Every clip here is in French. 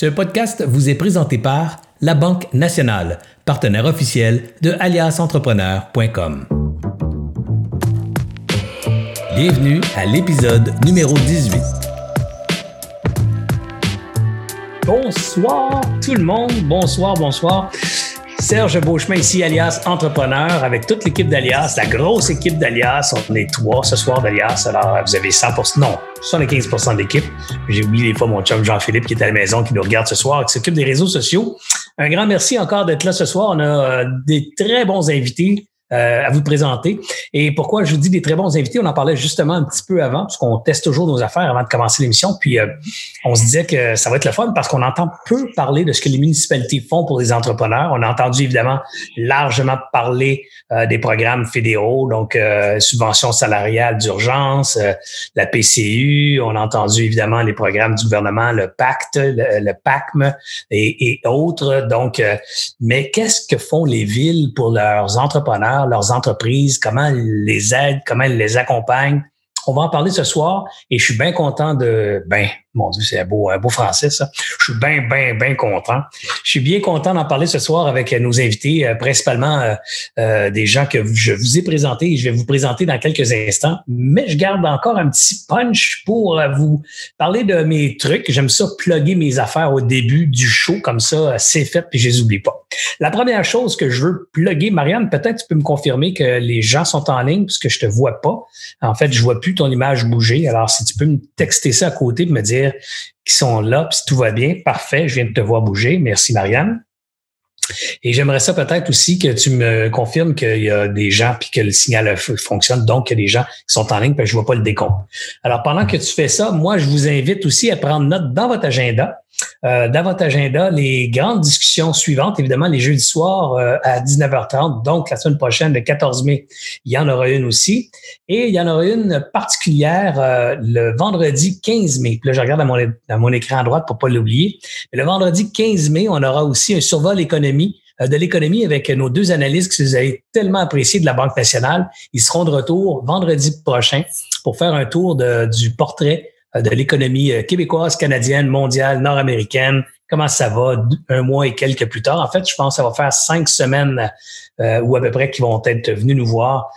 Ce podcast vous est présenté par La Banque Nationale, partenaire officiel de aliasentrepreneur.com. Bienvenue à l'épisode numéro 18. Bonsoir tout le monde, bonsoir, bonsoir. Serge Beauchemin ici, alias Entrepreneur, avec toute l'équipe d'Alias, la grosse équipe d'Alias. On est trois ce soir d'Alias. Alors, vous avez 100% non, 75% d'équipe. J'ai oublié des fois mon chum Jean-Philippe qui est à la maison, qui nous regarde ce soir, qui s'occupe des réseaux sociaux. Un grand merci encore d'être là ce soir. On a euh, des très bons invités. Euh, à vous présenter. Et pourquoi je vous dis des très bons invités, on en parlait justement un petit peu avant, parce qu'on teste toujours nos affaires avant de commencer l'émission. Puis euh, on se disait que ça va être le fun parce qu'on entend peu parler de ce que les municipalités font pour les entrepreneurs. On a entendu évidemment largement parler euh, des programmes fédéraux, donc subventions salariales d'urgence, la PCU. On a entendu évidemment les programmes du gouvernement, le pacte, le, PACM et, et autres. Donc, mais qu'est-ce que font les villes pour leurs entrepreneurs? Leurs entreprises, comment ils les aident, comment ils les accompagnent. On va en parler ce soir et je suis bien content de, ben, mon Dieu, c'est un beau, français, ça. Je suis bien, bien, bien content. Je suis bien content d'en parler ce soir avec nos invités, euh, principalement euh, euh, des gens que je vous ai présentés et je vais vous présenter dans quelques instants. Mais je garde encore un petit punch pour vous parler de mes trucs. J'aime ça, plugger mes affaires au début du show, comme ça, c'est fait, puis je les oublie pas. La première chose que je veux plugger, Marianne, peut-être tu peux me confirmer que les gens sont en ligne puisque je te vois pas. En fait, je vois plus ton image bouger. Alors, si tu peux me texter ça à côté et me dire qui sont là, puis si tout va bien, parfait, je viens de te voir bouger. Merci, Marianne. Et j'aimerais ça peut-être aussi que tu me confirmes qu'il y a des gens puis que le signal fonctionne, donc qu'il y a des gens qui sont en ligne, puis je vois pas le décompte. Alors, pendant que tu fais ça, moi, je vous invite aussi à prendre note dans votre agenda euh, dans votre agenda les grandes discussions suivantes, évidemment les jeudis soirs euh, à 19h30. Donc, la semaine prochaine, le 14 mai, il y en aura une aussi. Et il y en aura une particulière euh, le vendredi 15 mai. Puis là, je regarde à mon, à mon écran à droite pour pas l'oublier. Le vendredi 15 mai, on aura aussi un survol économie de l'économie avec nos deux analystes que vous avez tellement appréciés de la Banque nationale. Ils seront de retour vendredi prochain pour faire un tour de, du portrait euh, de l'économie euh, québécoise, canadienne, mondiale, nord-américaine. Comment ça va un mois et quelques plus tard? En fait, je pense que ça va faire cinq semaines euh, ou à peu près qui vont être venus nous voir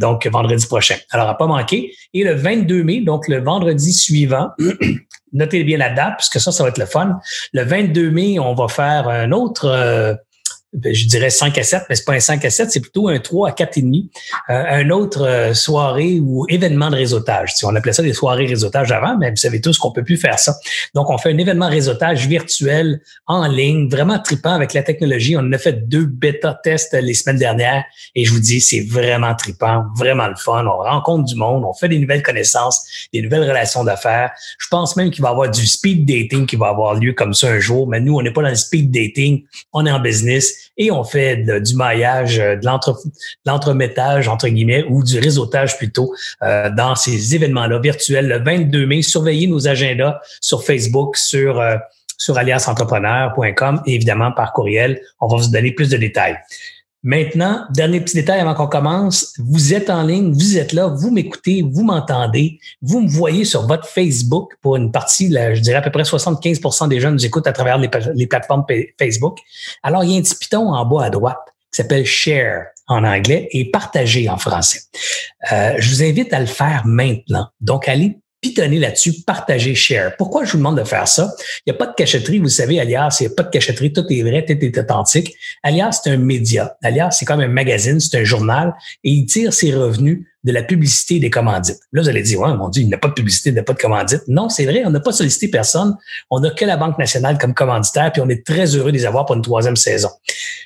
donc vendredi prochain. Alors, à pas manquer. Et le 22 mai, donc le vendredi suivant, notez bien la date, puisque ça, ça va être le fun. Le 22 mai, on va faire un autre je dirais 5 à 7, mais c'est pas un 5 à 7, c'est plutôt un 3 à 4 et demi. Euh, un autre euh, soirée ou événement de réseautage. Si on appelait ça des soirées réseautage avant, mais vous savez tous qu'on peut plus faire ça. Donc, on fait un événement réseautage virtuel en ligne, vraiment tripant avec la technologie. On a fait deux bêta tests les semaines dernières et je vous dis, c'est vraiment tripant, vraiment le fun. On rencontre du monde, on fait des nouvelles connaissances, des nouvelles relations d'affaires. Je pense même qu'il va y avoir du speed dating qui va avoir lieu comme ça un jour, mais nous, on n'est pas dans le speed dating, on est en business et on fait du maillage, euh, de l'entremettage, entre guillemets, ou du réseautage plutôt euh, dans ces événements-là virtuels le 22 mai. Surveillez nos agendas sur Facebook, sur, euh, sur aliasentrepreneur.com et évidemment par courriel. On va vous donner plus de détails. Maintenant, dernier petit détail avant qu'on commence, vous êtes en ligne, vous êtes là, vous m'écoutez, vous m'entendez, vous me voyez sur votre Facebook pour une partie, là, je dirais à peu près 75% des gens nous écoutent à travers les, les, plateformes Facebook. Alors, il y a un petit piton en bas à droite qui s'appelle Share en anglais et Partager en français. Euh, je vous invite à le faire maintenant. Donc, allez pitonner là-dessus, partager, share. Pourquoi je vous demande de faire ça? Il n'y a pas de cachetterie, vous savez, Alias, il n'y a pas de cachetterie, tout est vrai, tout est authentique. Alias, c'est un média. Alias, c'est comme un magazine, c'est un journal, et il tire ses revenus de la publicité des commandites. Là, vous allez dire, ouais, mon Dieu, il n'a pas de publicité, il n'a pas de commandite. Non, c'est vrai, on n'a pas sollicité personne. On n'a que la Banque nationale comme commanditaire, puis on est très heureux de les avoir pour une troisième saison.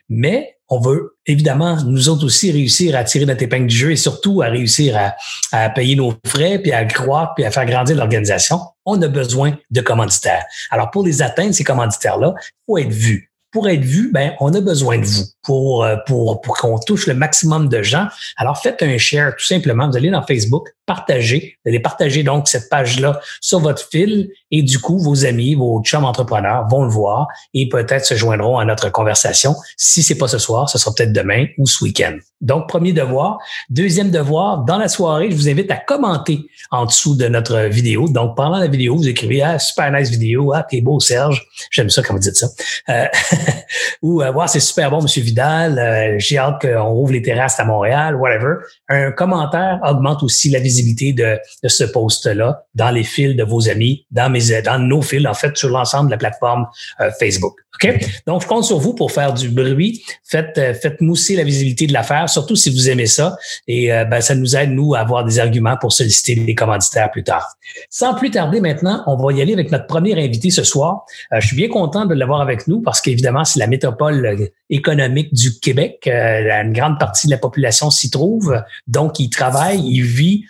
Mais on veut évidemment, nous autres aussi, réussir à tirer notre épingle du jeu et surtout à réussir à, à payer nos frais, puis à croître, puis à faire grandir l'organisation. On a besoin de commanditaires. Alors, pour les atteindre, ces commanditaires-là, il faut être vu pour être vu, ben, on a besoin de vous pour, euh, pour, pour qu'on touche le maximum de gens. Alors, faites un share tout simplement. Vous allez dans Facebook, partager, d'aller partager donc cette page-là sur votre fil et du coup, vos amis, vos chums entrepreneurs vont le voir et peut-être se joindront à notre conversation. Si c'est pas ce soir, ce sera peut-être demain ou ce week-end. Donc, premier devoir. Deuxième devoir, dans la soirée, je vous invite à commenter en dessous de notre vidéo. Donc, pendant la vidéo, vous écrivez Ah, super nice vidéo, ah, t'es beau, Serge. J'aime ça quand vous dites ça. Euh, ou euh, c'est super bon, Monsieur Vidal, euh, j'ai hâte qu'on ouvre les terrasses à Montréal, whatever. Un commentaire augmente aussi la visibilité de, ce post-là dans les fils de vos amis, dans mes dans nos fils, en fait, sur l'ensemble de la plateforme euh, Facebook. OK? Donc, je compte sur vous pour faire du bruit. Faites, euh, faites mousser la visibilité de l'affaire, surtout si vous aimez ça. Et euh, ben, ça nous aide, nous, à avoir des arguments pour solliciter des commanditaires plus tard. Sans plus tarder maintenant, on va y aller avec notre premier invité ce soir. je suis bien content de l'avoir avec nous parce qu'évidemment, c'est la métropole économique du Québec. une grande partie de la population s'y trouve. Donc, il travaille, il vit.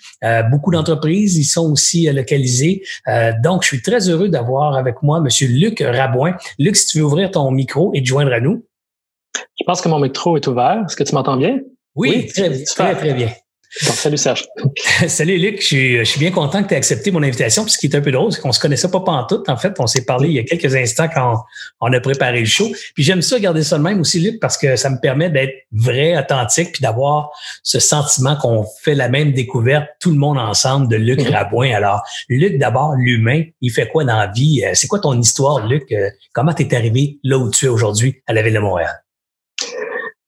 beaucoup d'entreprises, ils sont aussi localisées. donc, je suis très heureux d'avoir avec moi M. Luc Rabouin. Luc, si tu veux ouvrir ton micro et te joindre à nous. Je pense que mon micro est ouvert. Est-ce que tu m'entends bien? Oui, très, très, très bien salut Serge. salut Luc, je suis, bien content que tu aies accepté mon invitation. Puis ce qui est un peu drôle, c'est qu'on se connaissait pas pantoute. En fait, on s'est parlé il y a quelques instants quand on, a préparé le show. Puis j'aime ça garder ça de même aussi, Luc, parce que ça me permet d'être vrai, authentique, puis d'avoir ce sentiment qu'on fait la même découverte, tout le monde ensemble, de Luc mm-hmm. Rabouin. Alors, Luc, d'abord, l'humain, il fait quoi dans la vie? Euh, c'est quoi ton histoire, Luc? Euh, comment tu es arrivé là où tu es aujourd'hui à la Ville de Montréal?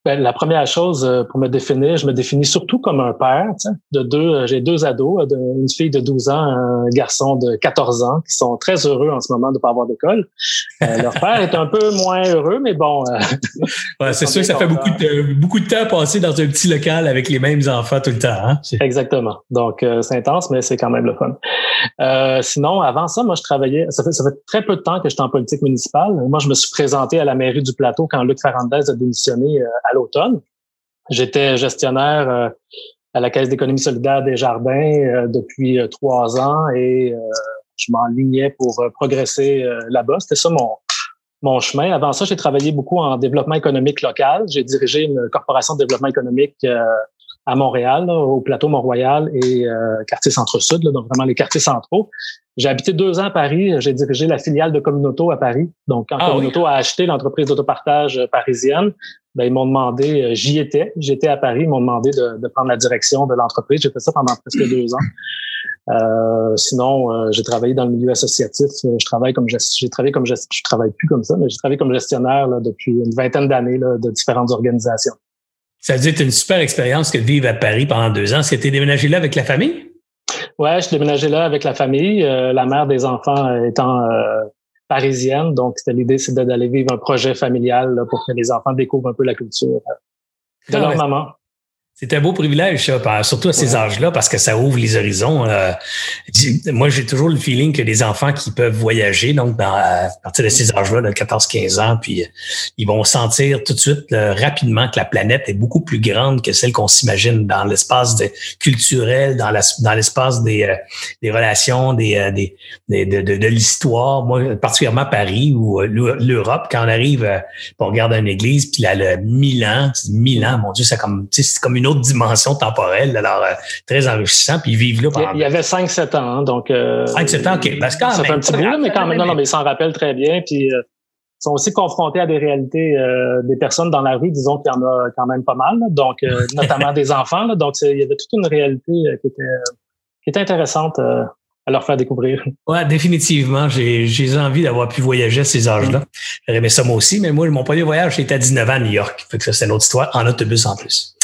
Ben, la première chose euh, pour me définir, je me définis surtout comme un père de deux. Euh, j'ai deux ados, euh, une fille de 12 ans, un garçon de 14 ans, qui sont très heureux en ce moment de ne pas avoir d'école. leur père est un peu moins heureux, mais bon. ouais, c'est sûr que ça fait beaucoup de, beaucoup de temps passé dans un petit local avec les mêmes enfants tout le temps. Hein? Exactement. Donc c'est intense, mais c'est quand même le fun. sinon, avant ça, moi je travaillais. Ça fait, ça fait très peu de temps que j'étais en politique municipale. Moi, je me suis présenté à la mairie du Plateau quand Luc Ferrandez a démissionné à l'automne. J'étais gestionnaire euh, à la Caisse d'économie solidaire des Jardins euh, depuis euh, trois ans et je m'enlignais pour progresser là-bas. C'était ça mon, mon chemin. Avant ça, j'ai travaillé beaucoup en développement économique local. J'ai dirigé une corporation de développement économique à Montréal, au plateau Mont-Royal et quartier centre-sud, donc vraiment les quartiers centraux. J'ai habité deux ans à Paris. J'ai dirigé la filiale de Communauto à Paris. Donc, quand ah Communauto a acheté l'entreprise d'autopartage parisienne, ben, ils m'ont demandé, euh, j'y étais, j'étais à Paris, ils m'ont demandé de, de, prendre la direction de l'entreprise. J'ai fait ça pendant presque deux ans. Euh, sinon, euh, j'ai travaillé dans le milieu associatif. Je travaille comme j'ai travaillé comme je travaille plus comme ça, mais j'ai travaillé comme gestionnaire là, depuis une vingtaine d'années de différentes organisations. Ça veut dire que tu as une super expérience que de vivre à Paris pendant deux ans. Est-ce que tu es déménagé là avec la famille? Ouais, je suis déménagé là avec la famille. la mère des enfants étant parisienne. Donc, c'était l'idée, c'était d'aller vivre un projet familial pour que les enfants découvrent un peu la culture de ah, leur maman. C'est un beau privilège, ça, surtout à ces âges-là, parce que ça ouvre les horizons. Euh, moi, j'ai toujours le feeling que les enfants qui peuvent voyager, donc dans, à partir de ces âges-là, de 14-15 ans, puis euh, ils vont sentir tout de suite rapidement que la planète est beaucoup plus grande que celle qu'on s'imagine dans l'espace culturel, dans l'espace des, euh, des relations, des, des, de, de, de l'histoire. Moi, particulièrement Paris ou l'Europe, quand on arrive, on regarde une église, puis là, le Milan, Milan, mon Dieu, c'est comme, c'est comme une autre dimension temporelle. Alors, euh, très enrichissant. Puis ils vivent là pendant. Il y avait 5-7 ans. Hein, donc, 5-7 euh, ans, OK. Parce que ça fait un petit bout, mais quand même, non, non, mais ils s'en rappellent très bien. Puis euh, ils sont aussi confrontés à des réalités des personnes dans la rue, disons qu'il y en a quand même pas mal. donc, notamment des enfants. donc, il y avait toute une réalité qui était, qui était intéressante à leur faire découvrir. Ouais, définitivement. J'ai, envie d'avoir pu voyager à ces âges-là. J'aurais aimé ça moi aussi, mais moi, mon premier voyage, c'était à 19 ans à New York. Fait que ça, c'est une autre histoire, en autobus en plus.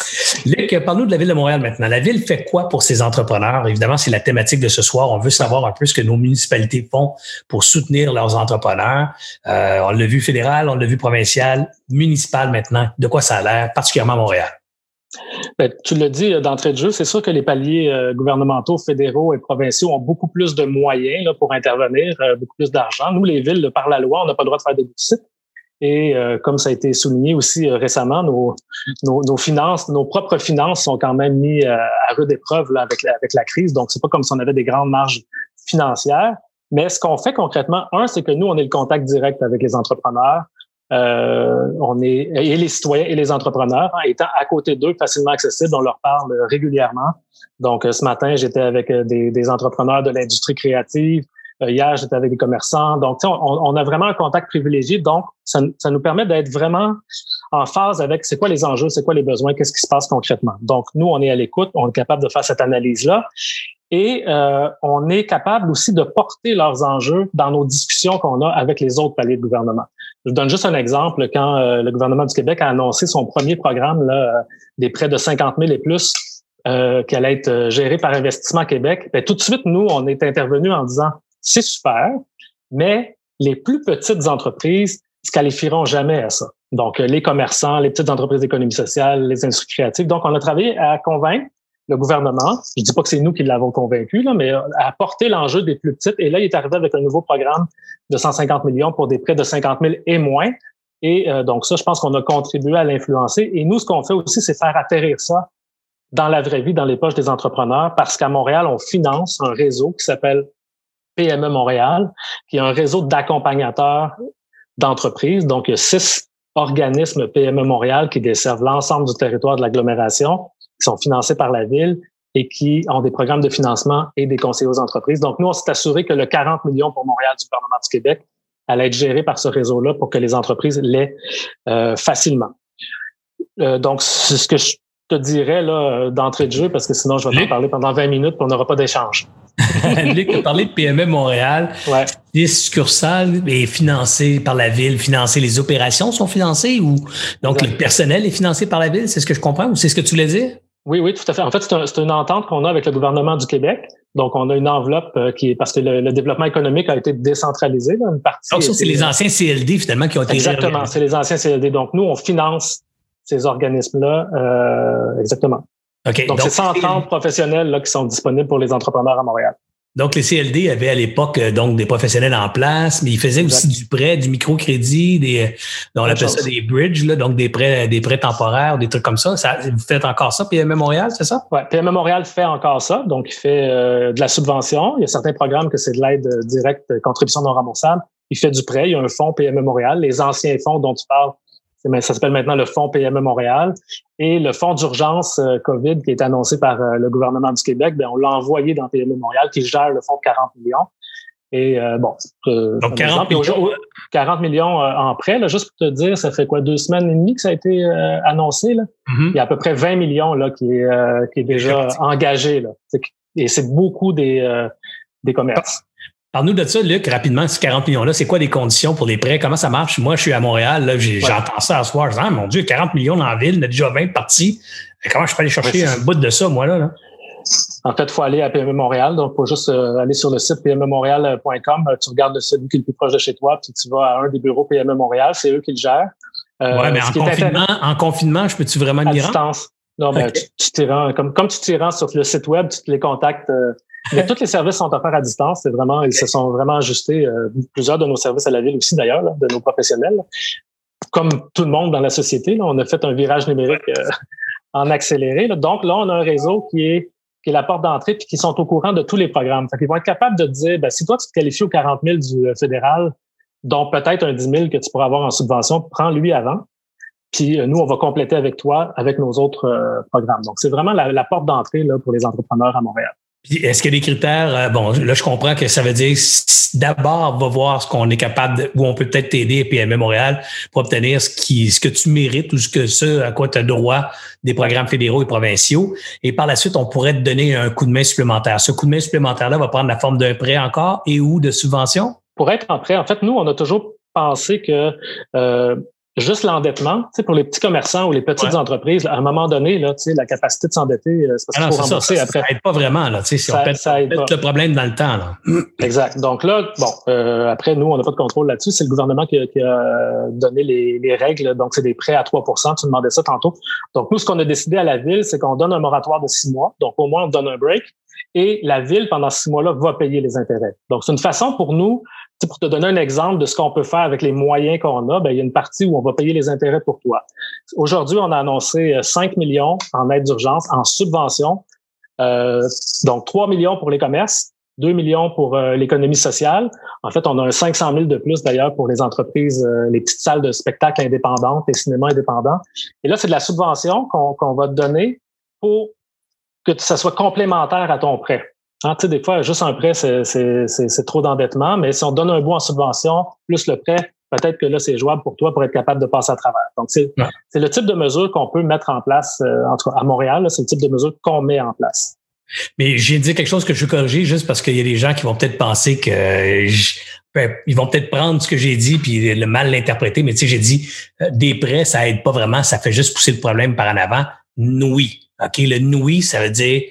Luc, parle-nous de la Ville de Montréal maintenant. La Ville fait quoi pour ses entrepreneurs? Évidemment, c'est la thématique de ce soir. On veut savoir un peu ce que nos municipalités font pour soutenir leurs entrepreneurs. Euh, on l'a vu fédéral, on l'a vu provincial, municipal maintenant. De quoi ça a l'air, particulièrement à Montréal? Ben, tu l'as dit euh, d'entrée de jeu, c'est sûr que les paliers euh, gouvernementaux, fédéraux et provinciaux ont beaucoup plus de moyens là, pour intervenir, euh, beaucoup plus d'argent. Nous, les villes, par la loi, on n'a pas le droit de faire des déficits. Et comme ça a été souligné aussi récemment, nos, nos, finances, nos propres finances sont quand même mis à rude épreuve là, avec, la, avec la crise. Donc, c'est pas comme si on avait des grandes marges financières. Mais ce qu'on fait concrètement, un, c'est que nous, on est le contact direct avec les entrepreneurs. Euh, on est et les citoyens et les entrepreneurs, hein, étant à côté d'eux, facilement accessibles, on leur parle régulièrement. Donc, ce matin, j'étais avec des, des entrepreneurs de l'industrie créative. hier, j'étais avec des commerçants. Donc, on, on, a vraiment un contact privilégié. Donc, ça, ça nous permet d'être vraiment en phase avec c'est quoi les enjeux, c'est quoi les besoins, qu'est-ce qui se passe concrètement. Donc, nous, on est à l'écoute, on est capable de faire cette analyse-là. Et euh, on est capable aussi de porter leurs enjeux dans nos discussions qu'on a avec les autres paliers de gouvernement. Je donne juste un exemple. Quand euh, le gouvernement du Québec a annoncé son premier programme là, des prêts de 50 000 et plus euh, qui allait être géré par Investissement Québec, bien, tout de suite, nous, on est intervenu en disant c'est super, mais les plus petites entreprises se qualifieront jamais à ça. Donc, les commerçants, les petites entreprises d'économie sociale, les industries créatives. Donc, on a travaillé à convaincre le gouvernement, je dis pas que c'est nous qui l'avons convaincu, là, mais a porté l'enjeu des plus petites. Et là, il est arrivé avec un nouveau programme de 150 millions pour des prêts de 50 000 et moins. Et euh, donc ça, je pense qu'on a contribué à l'influencer. Et nous, ce qu'on fait aussi, c'est faire atterrir ça dans la vraie vie, dans les poches des entrepreneurs, parce qu'à Montréal, on finance un réseau qui s'appelle PME Montréal, qui est un réseau d'accompagnateurs d'entreprises. Donc, il y a six organismes PME Montréal qui desservent l'ensemble du territoire de l'agglomération qui sont financés par la ville et qui ont des programmes de financement et des conseillers aux entreprises. Donc, nous, on s'est assuré que le 40 millions pour Montréal du gouvernement du Québec allait être géré par ce réseau-là pour que les entreprises l'aient euh, facilement. Euh, donc, c'est ce que je te dirais là d'entrée de jeu, parce que sinon, je vais t'en parler pendant 20 minutes et on n'aura pas d'échange. Luc a parlé de PME Montréal. Ouais. Les succursales est financé par la ville, financé, les opérations sont financées ou donc le personnel est financé par la ville, c'est ce que je comprends ou c'est ce que tu voulais dire? Oui, oui, tout à fait. En fait, c'est une entente qu'on a avec le gouvernement du Québec. Donc, on a une enveloppe euh, qui est parce que le, développement économique a été décentralisé. une partie Donc, ça, c'est les anciens CLD finalement qui ont été Exactement, c'est les anciens CLD. Donc, nous, on finance ces organismes-là. Euh, exactement. OK. Donc, c'est 130 professionnels là, qui sont disponibles pour les entrepreneurs à Montréal. Donc, les CLD avaient à l'époque euh, donc des professionnels en place, mais ils faisaient aussi du prêt, du microcrédit, des, euh, on appelle ça des bridges, là, donc des prêts, des prêts temporaires, des trucs comme ça. ça vous faites encore ça, PME Montréal, c'est ça? Oui, PME Montréal fait encore ça. Donc, il fait euh, de la subvention. Il y a certains programmes que c'est de l'aide directe, contribution non remboursable. Il fait du prêt. Il y a un fonds PME Montréal. Les anciens fonds dont tu parles ça s'appelle maintenant le Fonds PME Montréal. Et le fonds d'urgence euh, COVID qui est annoncé par euh, le gouvernement du Québec, bien, on l'a envoyé dans PME Montréal qui gère le fonds de 40 millions. Et euh, bon, Donc 40 millions. 40 millions en prêt, là, juste pour te dire, ça fait quoi deux semaines et demie que ça a été annoncé. Là? Mm-hmm. Il y a à peu près 20 millions là qui est qui est déjà engagé là. Et c'est beaucoup des des commerces. Parle-nous de ça, Luc, rapidement, ces 40 millions-là, c'est quoi les conditions pour les prêts? Comment ça marche? Moi, je suis à Montréal, là, j'entends ça à soir. Je dis, ah, mon Dieu, 40 millions dans la ville, on a déjà 20 parties. Comment je peux aller chercher un bout de ça, moi, là? En fait, il faut aller à PME Montréal. Donc, il faut juste euh, aller sur le site pmemontréal.com. Tu regardes celui qui est le plus proche de chez toi, puis tu vas à un des bureaux PME Montréal. C'est eux qui le gèrent. Euh, oui, mais en confinement, en confinement, je peux-tu vraiment à distance. Non, mais tu, tu rends, comme, comme tu t'y rends sur le site web, tu les contactes euh, mais tous les services sont offerts à distance. C'est vraiment, ils se sont vraiment ajustés. Euh, plusieurs de nos services à la ville aussi, d'ailleurs, de nos professionnels. Comme tout le monde dans la société, là, on a fait un virage numérique euh, en accéléré. Donc là, on a un réseau qui est qui est la porte d'entrée puis qui sont au courant de tous les programmes. Fait qu'ils vont être capables de dire, ben, si toi, tu te qualifies aux 40 000 du euh, fédéral, dont peut-être un 10 000 que tu pourras avoir en subvention, prends-lui avant. Puis nous, on va compléter avec toi avec nos autres programmes. Donc, c'est vraiment la, la porte d'entrée là, pour les entrepreneurs à Montréal. Est-ce a des critères? Euh, bon, là, je comprends que ça veut dire d'abord, va voir ce qu'on est capable de, où on peut peut-être t'aider, PME Montréal, pour obtenir ce qui, ce que tu mérites ou ce que ce à quoi tu as droit des programmes fédéraux et provinciaux. Et par la suite, on pourrait te donner un coup de main supplémentaire. Ce coup de main supplémentaire-là va prendre la forme d'un prêt encore et ou de subvention? Pour être en prêt, en fait, nous, on a toujours pensé que euh, juste l'endettement, tu sais, pour les petits commerçants ou les petites entreprises, à un moment donné, là, tu sais, la capacité de s'endetter, euh, c'est parce qu'il faut rembourser ça, après. Ça aide pas vraiment, là, ça, on ça aide le problème dans le temps, là. Exact. Donc là, bon, euh, après, nous, on n'a pas de contrôle là-dessus. C'est le gouvernement qui a, qui a donné les, les, règles. Donc, c'est des prêts à 3% Tu demandais ça tantôt. Donc, nous, ce qu'on a décidé à la ville, c'est qu'on donne un moratoire de six mois. Donc, au moins, on donne un break. Et la ville, pendant six mois-là, va payer les intérêts. Donc, c'est une façon pour nous pour te donner un exemple de ce qu'on peut faire avec les moyens qu'on a, ben, il y a une partie où on va payer les intérêts pour toi. Aujourd'hui, on a annoncé 5 euh, millions en aide d'urgence, en subvention. Euh, donc, 3 millions pour les commerces 2 millions pour euh, l'économie sociale. En fait, on a un 500 000 de plus d'ailleurs pour les entreprises, euh, les petites salles de spectacle indépendantes, les cinémas indépendants. Et là, c'est de la subvention qu'on va te donner pour que ça soit complémentaire à ton prêt. Hein, tu sais, des fois, juste un prêt, c'est trop d'endettement, mais si on donne un bout en subvention, plus le prêt, peut-être que là, c'est jouable pour toi pour être capable de passer à travers. Donc, c'est le type de mesure qu'on peut mettre en place, euh, en tout cas à Montréal, c'est le type de mesure qu'on met en place. Mais j'ai dit quelque chose que je veux corriger juste parce qu'il y a des gens qui vont peut-être penser que ben, ils vont peut-être prendre ce que j'ai dit puis le mal l'interpréter. Mais tu sais, j'ai dit euh, des prêts, ça aide pas vraiment, ça fait juste pousser le problème par en avant. Oui, OK, le noui, ça veut dire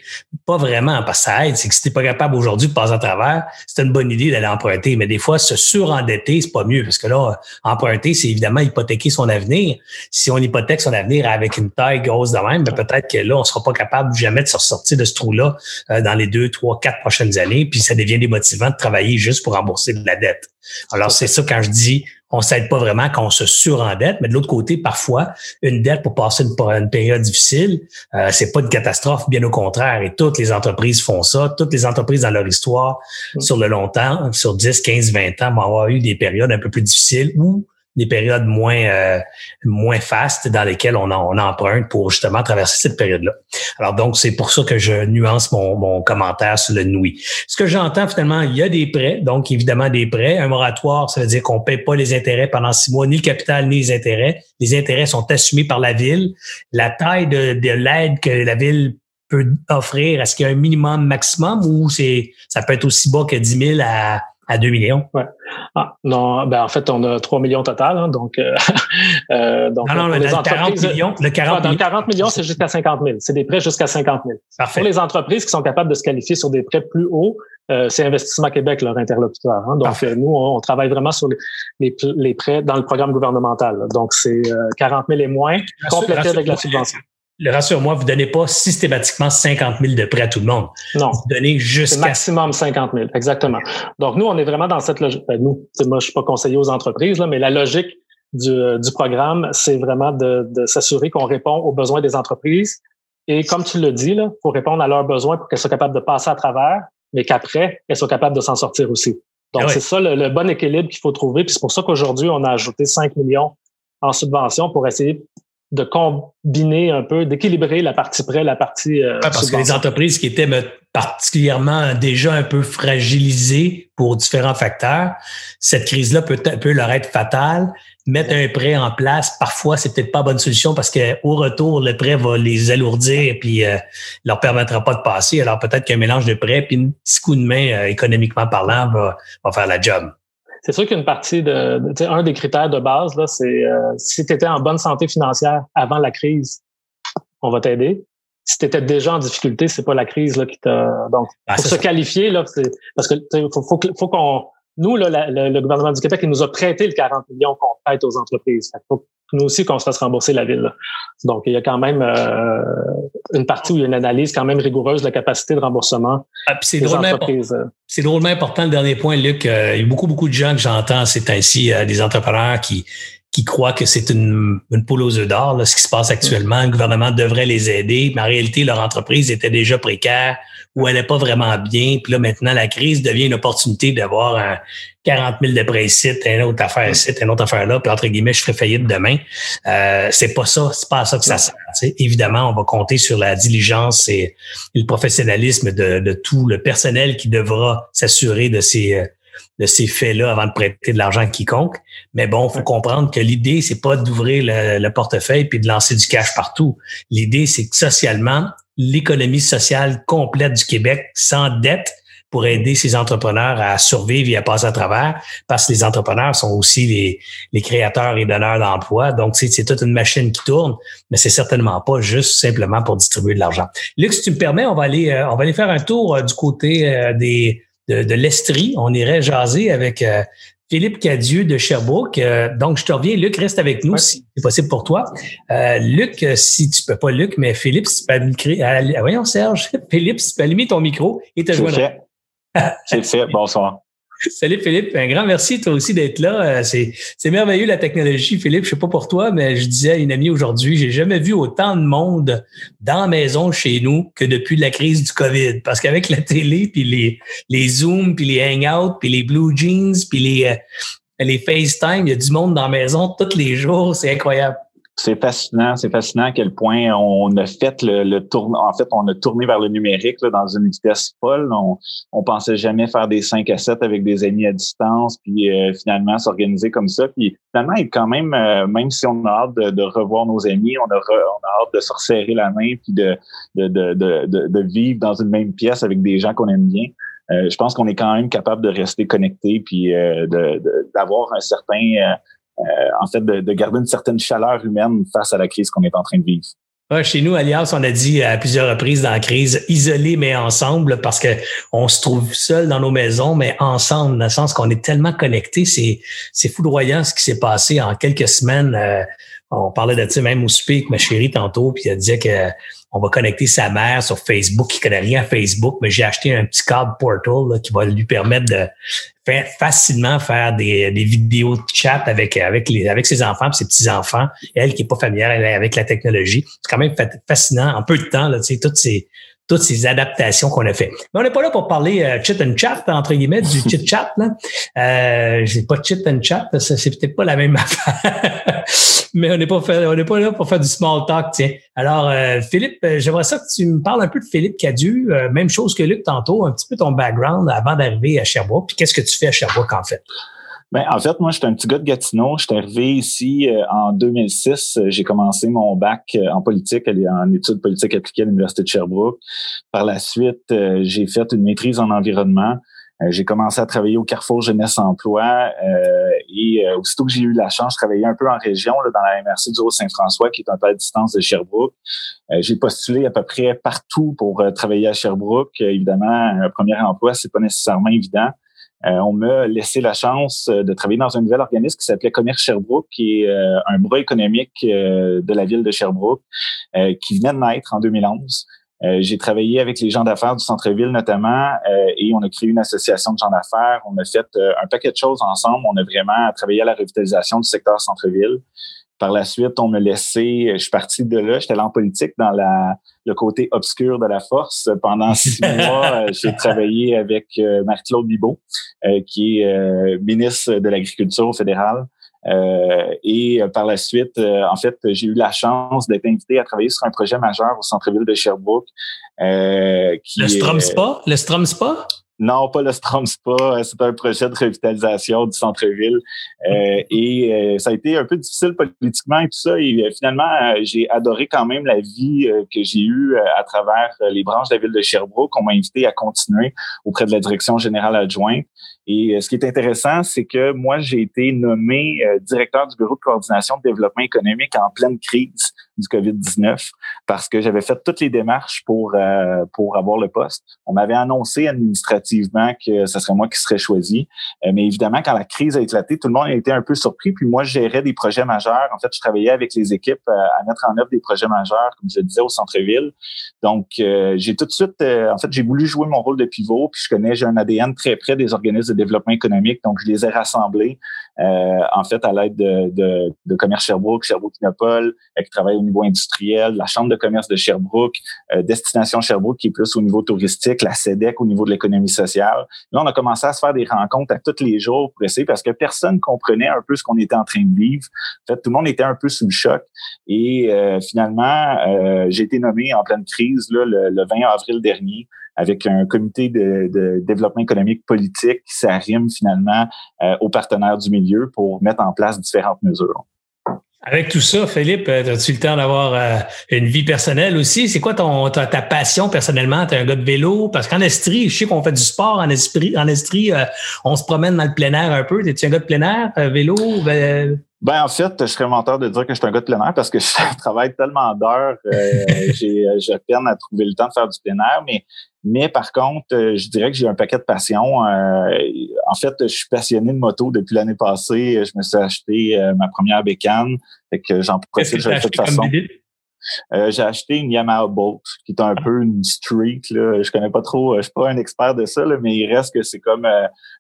pas vraiment, parce que ça aide, c'est que si t'es pas capable aujourd'hui de passer à travers, c'est une bonne idée d'aller emprunter. Mais des fois, se surendetter, c'est pas mieux, parce que là, emprunter, c'est évidemment hypothéquer son avenir. Si on hypothèque son avenir avec une taille grosse de même, ben peut-être que là, on sera pas capable jamais de se ressortir de ce trou-là euh, dans les deux, trois, quatre prochaines années, puis ça devient démotivant de travailler juste pour rembourser de la dette. Alors, c'est ça quand je dis on s'aide pas vraiment quand on se surendette, mais de l'autre côté, parfois, une dette pour passer une, période difficile, euh, c'est pas une catastrophe, bien au contraire. Et toutes les entreprises font ça. Toutes les entreprises dans leur histoire, mm. sur le long terme, sur 10, 15, 20 ans, vont avoir eu des périodes un peu plus difficiles où des périodes moins euh, moins fastes dans lesquelles on, on emprunte pour justement traverser cette période-là. Alors donc c'est pour ça que je nuance mon, mon commentaire sur le NOUI. Ce que j'entends finalement, il y a des prêts, donc évidemment des prêts. Un moratoire, ça veut dire qu'on paie pas les intérêts pendant six mois, ni le capital ni les intérêts. Les intérêts sont assumés par la ville. La taille de, de l'aide que la ville peut offrir, est-ce qu'il y a un minimum maximum ou c'est ça peut être aussi bas que 10 000 à à 2 millions? Ouais. Ah, non, ben en fait, on a 3 millions total. Hein, donc, euh, euh, donc, non, non, les le 40 millions. Le 40 ah, dans 40 millions, c'est jusqu'à 50 000. C'est des prêts jusqu'à 50 000. Parfait. Pour les entreprises qui sont capables de se qualifier sur des prêts plus hauts, euh, c'est Investissement Québec, leur interlocuteur. Hein. Donc, euh, nous, on, travaille vraiment sur les, les, prêts dans le programme gouvernemental. Donc, c'est 40 000 et moins, complété avec la subvention rassure-moi, vous ne donnez pas systématiquement 50 000 de prêts à tout le monde. Non. Vous donnez jusqu'à... Maximum 50 000, exactement. Donc, nous, on est vraiment dans cette logique. Ben, nous, moi, je suis pas conseiller aux entreprises, là, mais la logique du, du programme, c'est vraiment de, de s'assurer qu'on répond aux besoins des entreprises. Et comme tu le dis, il faut répondre à leurs besoins pour qu'elles soient capables de passer à travers, mais qu'après, elles soient capables de s'en sortir aussi. Donc, ah c'est ça le, le, bon équilibre qu'il faut trouver. Puis c'est pour ça qu'aujourd'hui, on a ajouté 5 millions en subvention pour essayer de combiner un peu, d'équilibrer la partie prêt, la partie. Euh, parce que les entreprises qui étaient particulièrement déjà un peu fragilisées pour différents facteurs, cette crise-là peut, peut leur être fatale. Mettre un prêt en place, parfois, c'est peut-être pas bonne solution parce qu'au retour, le prêt va les alourdir et puis euh, leur permettra pas de passer. Alors peut-être qu'un mélange de prêts puis un petit coup de main euh, économiquement parlant va, va faire la job c'est sûr qu'une partie de, un des critères de base là, c'est euh, si tu étais en bonne santé financière avant la crise, on va t'aider. Si tu étais déjà en difficulté, c'est pas la crise là qui t'a donc ah, pour se qualifier là, c'est parce que faut, faut, faut qu'on nous là, le, gouvernement du Québec il nous a prêté le 40 millions qu'on prête aux entreprises. Fait faut nous aussi qu'on se fasse rembourser la ville. Donc, il y a quand même euh, une partie où il y a une analyse quand même rigoureuse de la capacité de remboursement ah, c'est drôlement, c'est drôlement important le dernier point, Luc. Euh, il y a beaucoup, beaucoup de gens que j'entends c'est ainsi euh, des entrepreneurs qui qui croient que c'est une, une poule aux œufs d'or, ce qui se passe actuellement. Le gouvernement devrait les aider, mais en réalité, leur entreprise était déjà précaire ou elle n'est pas vraiment bien. Puis là, maintenant, la crise devient une opportunité d'avoir un 40 000 de prêts une autre affaire ici, une autre affaire là, puis entre guillemets, je ferai faillite demain. Euh, c'est pas ça, c'est pas à ça que ça sert. Évidemment, on va compter sur la diligence et, le professionnalisme de, de tout le personnel qui devra s'assurer de ces euh, de ces faits-là avant de prêter de l'argent à quiconque. Mais bon, il faut comprendre que l'idée, c'est pas d'ouvrir le, portefeuille puis de lancer du cash partout. L'idée, c'est que socialement, l'économie sociale complète du Québec sans dette pour aider ces entrepreneurs à survivre et à passer à travers, parce que les entrepreneurs sont aussi les, les créateurs et donneurs d'emplois. Donc, c'est toute une machine qui tourne, mais c'est certainement pas juste simplement pour distribuer de l'argent. Luc, si tu me permets, on va aller, euh, on va aller faire un tour euh, du côté euh, des de, l'Estrie. On irait jaser avec euh, Philippe Cadieux de Sherbrooke. Euh, donc, je te reviens. Luc, reste avec nous si c'est possible pour toi. Euh, Luc, si tu peux pas, Luc, mais Philippe, si tu peux allumer, voyons Serge, Philippe, si tu peux allumer ton micro et te joindre. C'est fait. Bonsoir. Salut Philippe, un grand merci toi aussi d'être là. Euh, c'est, merveilleux la technologie, Philippe. Je sais pas pour toi, mais je disais à une amie aujourd'hui, j'ai jamais vu autant de monde dans la maison chez nous que depuis la crise du COVID. Parce qu'avec la télé, puis les, les Zooms, puis les Hangouts, puis les Blue Jeans, puis les, euh, les FaceTime, il y a du monde dans la maison tous les jours. C'est incroyable c'est fascinant, c'est fascinant à quel point on a fait le, le tourne. En fait, on a tourné vers le numérique dans une vitesse folle. On, on pensait jamais faire des 5 à 7 avec des amis à distance, puis euh, finalement s'organiser comme ça. Puis finalement, quand même, euh, même si on a hâte de, revoir nos amis, on a, on a hâte de se resserrer la main puis de, de, de, de, de vivre dans une même pièce avec des gens qu'on aime bien. Euh, je pense qu'on est quand même capable de rester connecté puis d'avoir un certain euh, en fait, de, garder une certaine chaleur humaine face à la crise qu'on est en train de vivre. chez nous, Alias, on a dit à plusieurs reprises dans la crise, isolés mais ensemble, parce que on se trouve seul dans nos maisons, mais ensemble, dans le sens qu'on est tellement connectés. C'est, c'est foudroyant ce qui s'est passé en quelques semaines. Euh, on parlait de ça même au souper avec ma chérie tantôt, puis elle disait que on va connecter sa mère sur Facebook, qui connaît rien à Facebook, mais j'ai acheté un petit card portal qui va lui permettre de faire facilement faire des, vidéos de chat avec avec les avec ses enfants, ses petits enfants. Elle qui est pas familière avec la technologie, c'est quand même fascinant en peu de temps là, tu sais toutes ces toutes ces adaptations qu'on a fait. Mais on n'est pas là pour parler euh, chit and chat, entre guillemets, du chit chat. Là. Euh, j'ai pas chit and chat, c'est peut-être pas la même affaire. Mais on n'est pas, on n'est pas là pour faire du small talk, tiens. Alors, euh, Philippe, euh, j'aimerais ça que tu me parles un peu de Philippe Cadu. même chose que Luc tantôt, un petit peu ton background avant d'arriver à Sherbrooke. Puis qu'est-ce que tu fais à Sherbrooke, en fait? Ben, en fait, moi, j'étais un petit gars de Gatineau. Je suis arrivé ici euh, en 2006. J'ai commencé mon bac euh, en politique, en études politiques appliquées à l'Université de Sherbrooke. Par la suite, euh, j'ai fait une maîtrise en environnement. j'ai commencé à travailler au Carrefour Jeunesse Emploi et aussitôt que j'ai eu la chance, je travaillais un peu en région, là, dans la MRC du Haut-Saint-François, qui est un peu à distance de Sherbrooke. j'ai postulé à peu près partout pour travailler à Sherbrooke. évidemment, un premier emploi, c'est pas nécessairement évident. Euh, on m'a laissé la chance euh, de travailler dans un nouvel organisme qui s'appelait Commerce Sherbrooke, qui est euh, un bras économique de la ville de Sherbrooke, qui venait de naître en 2011. j'ai travaillé avec les gens d'affaires du centre-ville notamment et on a créé une association de gens d'affaires. On a fait un paquet de choses ensemble. On a vraiment travaillé à la revitalisation du secteur centre-ville. Par la suite, on m'a laissé, je suis parti de là, j'étais allé en politique dans la, le côté obscur de la force. Pendant six mois, euh, j'ai travaillé avec euh, Marie-Claude Bibeau, euh, qui est ministre de l'Agriculture fédérale. et par la suite, en fait, j'ai eu la chance d'être invité à travailler sur un projet majeur au centre-ville de Sherbrooke. qui le Strom Spa? Le Strom Spa? Non, pas le Strom Spa. Euh, c'est un projet de revitalisation du centre-ville. Euh, et euh, ça a été un peu difficile politiquement et tout ça. Et finalement, j'ai adoré quand même la vie que j'ai eue à travers les branches de la ville de Sherbrooke. On m'a invité à continuer auprès de la direction générale adjointe. Et ce qui est intéressant, c'est que moi, j'ai été nommé directeur du bureau de coordination de développement économique en pleine crise du COVID-19 parce que j'avais fait toutes les démarches pour, pour avoir le poste. On m'avait annoncé administrativement que ce serait moi qui serais choisi. Euh, mais évidemment, quand la crise a éclaté, tout le monde a été un peu surpris. Puis moi, je gérais des projets majeurs. En fait, je travaillais avec les équipes euh, à mettre en œuvre des projets majeurs, comme je le disais, au centre-ville. Donc, euh, j'ai tout de suite, en fait, j'ai voulu jouer mon rôle de pivot. Puis je connais, j'ai un ADN très près des organismes de développement économique. Donc, je les ai rassemblés, en fait, à l'aide de, de, de Commerce Sherbrooke, Sherbrooke Innopol, qui travaille au niveau industriel, la Chambre de commerce de Sherbrooke, Destination Sherbrooke, qui est plus au niveau touristique, la SEDEC au niveau de l'économie sociale. Là, on a commencé à se faire des rencontres à tous les jours pour essayer parce que personne comprenait un peu ce qu'on était en train de vivre. En fait, tout le monde était un peu sous le choc. Et euh, finalement, euh, j'ai été nommé en pleine crise là, le, 20 avril dernier avec un comité de, développement économique politique qui s'arrime finalement euh, aux partenaires du milieu pour mettre en place différentes mesures. Avec tout ça, Philippe, euh, as-tu le temps d'avoir euh, une vie personnelle aussi? C'est quoi ton, ta, passion personnellement? Tu es un gars de vélo? Parce qu'en Estrie, je sais qu'on fait du sport en Estrie. En Estrie, euh, on se promène dans le plein air un peu. Es-tu un gars de plein air, vélo? Ben... en fait, je serais menteur de dire que je suis un gars de plein air parce que je travaille tellement d'heures, j'ai, j'ai peine à trouver le temps de faire du plein air, mais mais par contre, euh, je dirais que j'ai un paquet de passion. Euh, en fait, je suis passionné de moto depuis l'année passée. Je me suis acheté euh, ma première bécane. Fait que j'en profite de toute façon. Euh, j'ai acheté une Yamaha Bolt, qui est un peu une street. Là. Je connais pas trop, je suis pas un expert de ça, mais il reste que c'est comme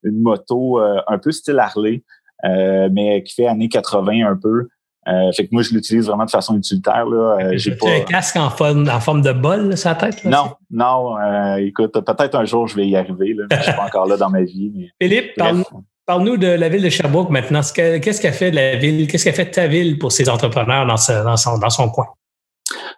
une moto un peu style Harley, mais qui fait années 80 un peu. Euh, fait que moi, je l'utilise vraiment de façon utilitaire. Là. Euh, j'ai pas... un casque en forme, en forme de bol, sa tête? non, non. Euh, écoute, peut-être un jour, je vais y arriver. Là, je suis pas encore là dans ma vie. Philippe, parle-nous de la ville de Sherbrooke maintenant. Qu'est-ce qu'a fait de la ville? Qu'est-ce qu'a fait ta ville pour ses entrepreneurs dans, dans, son, dans son coin?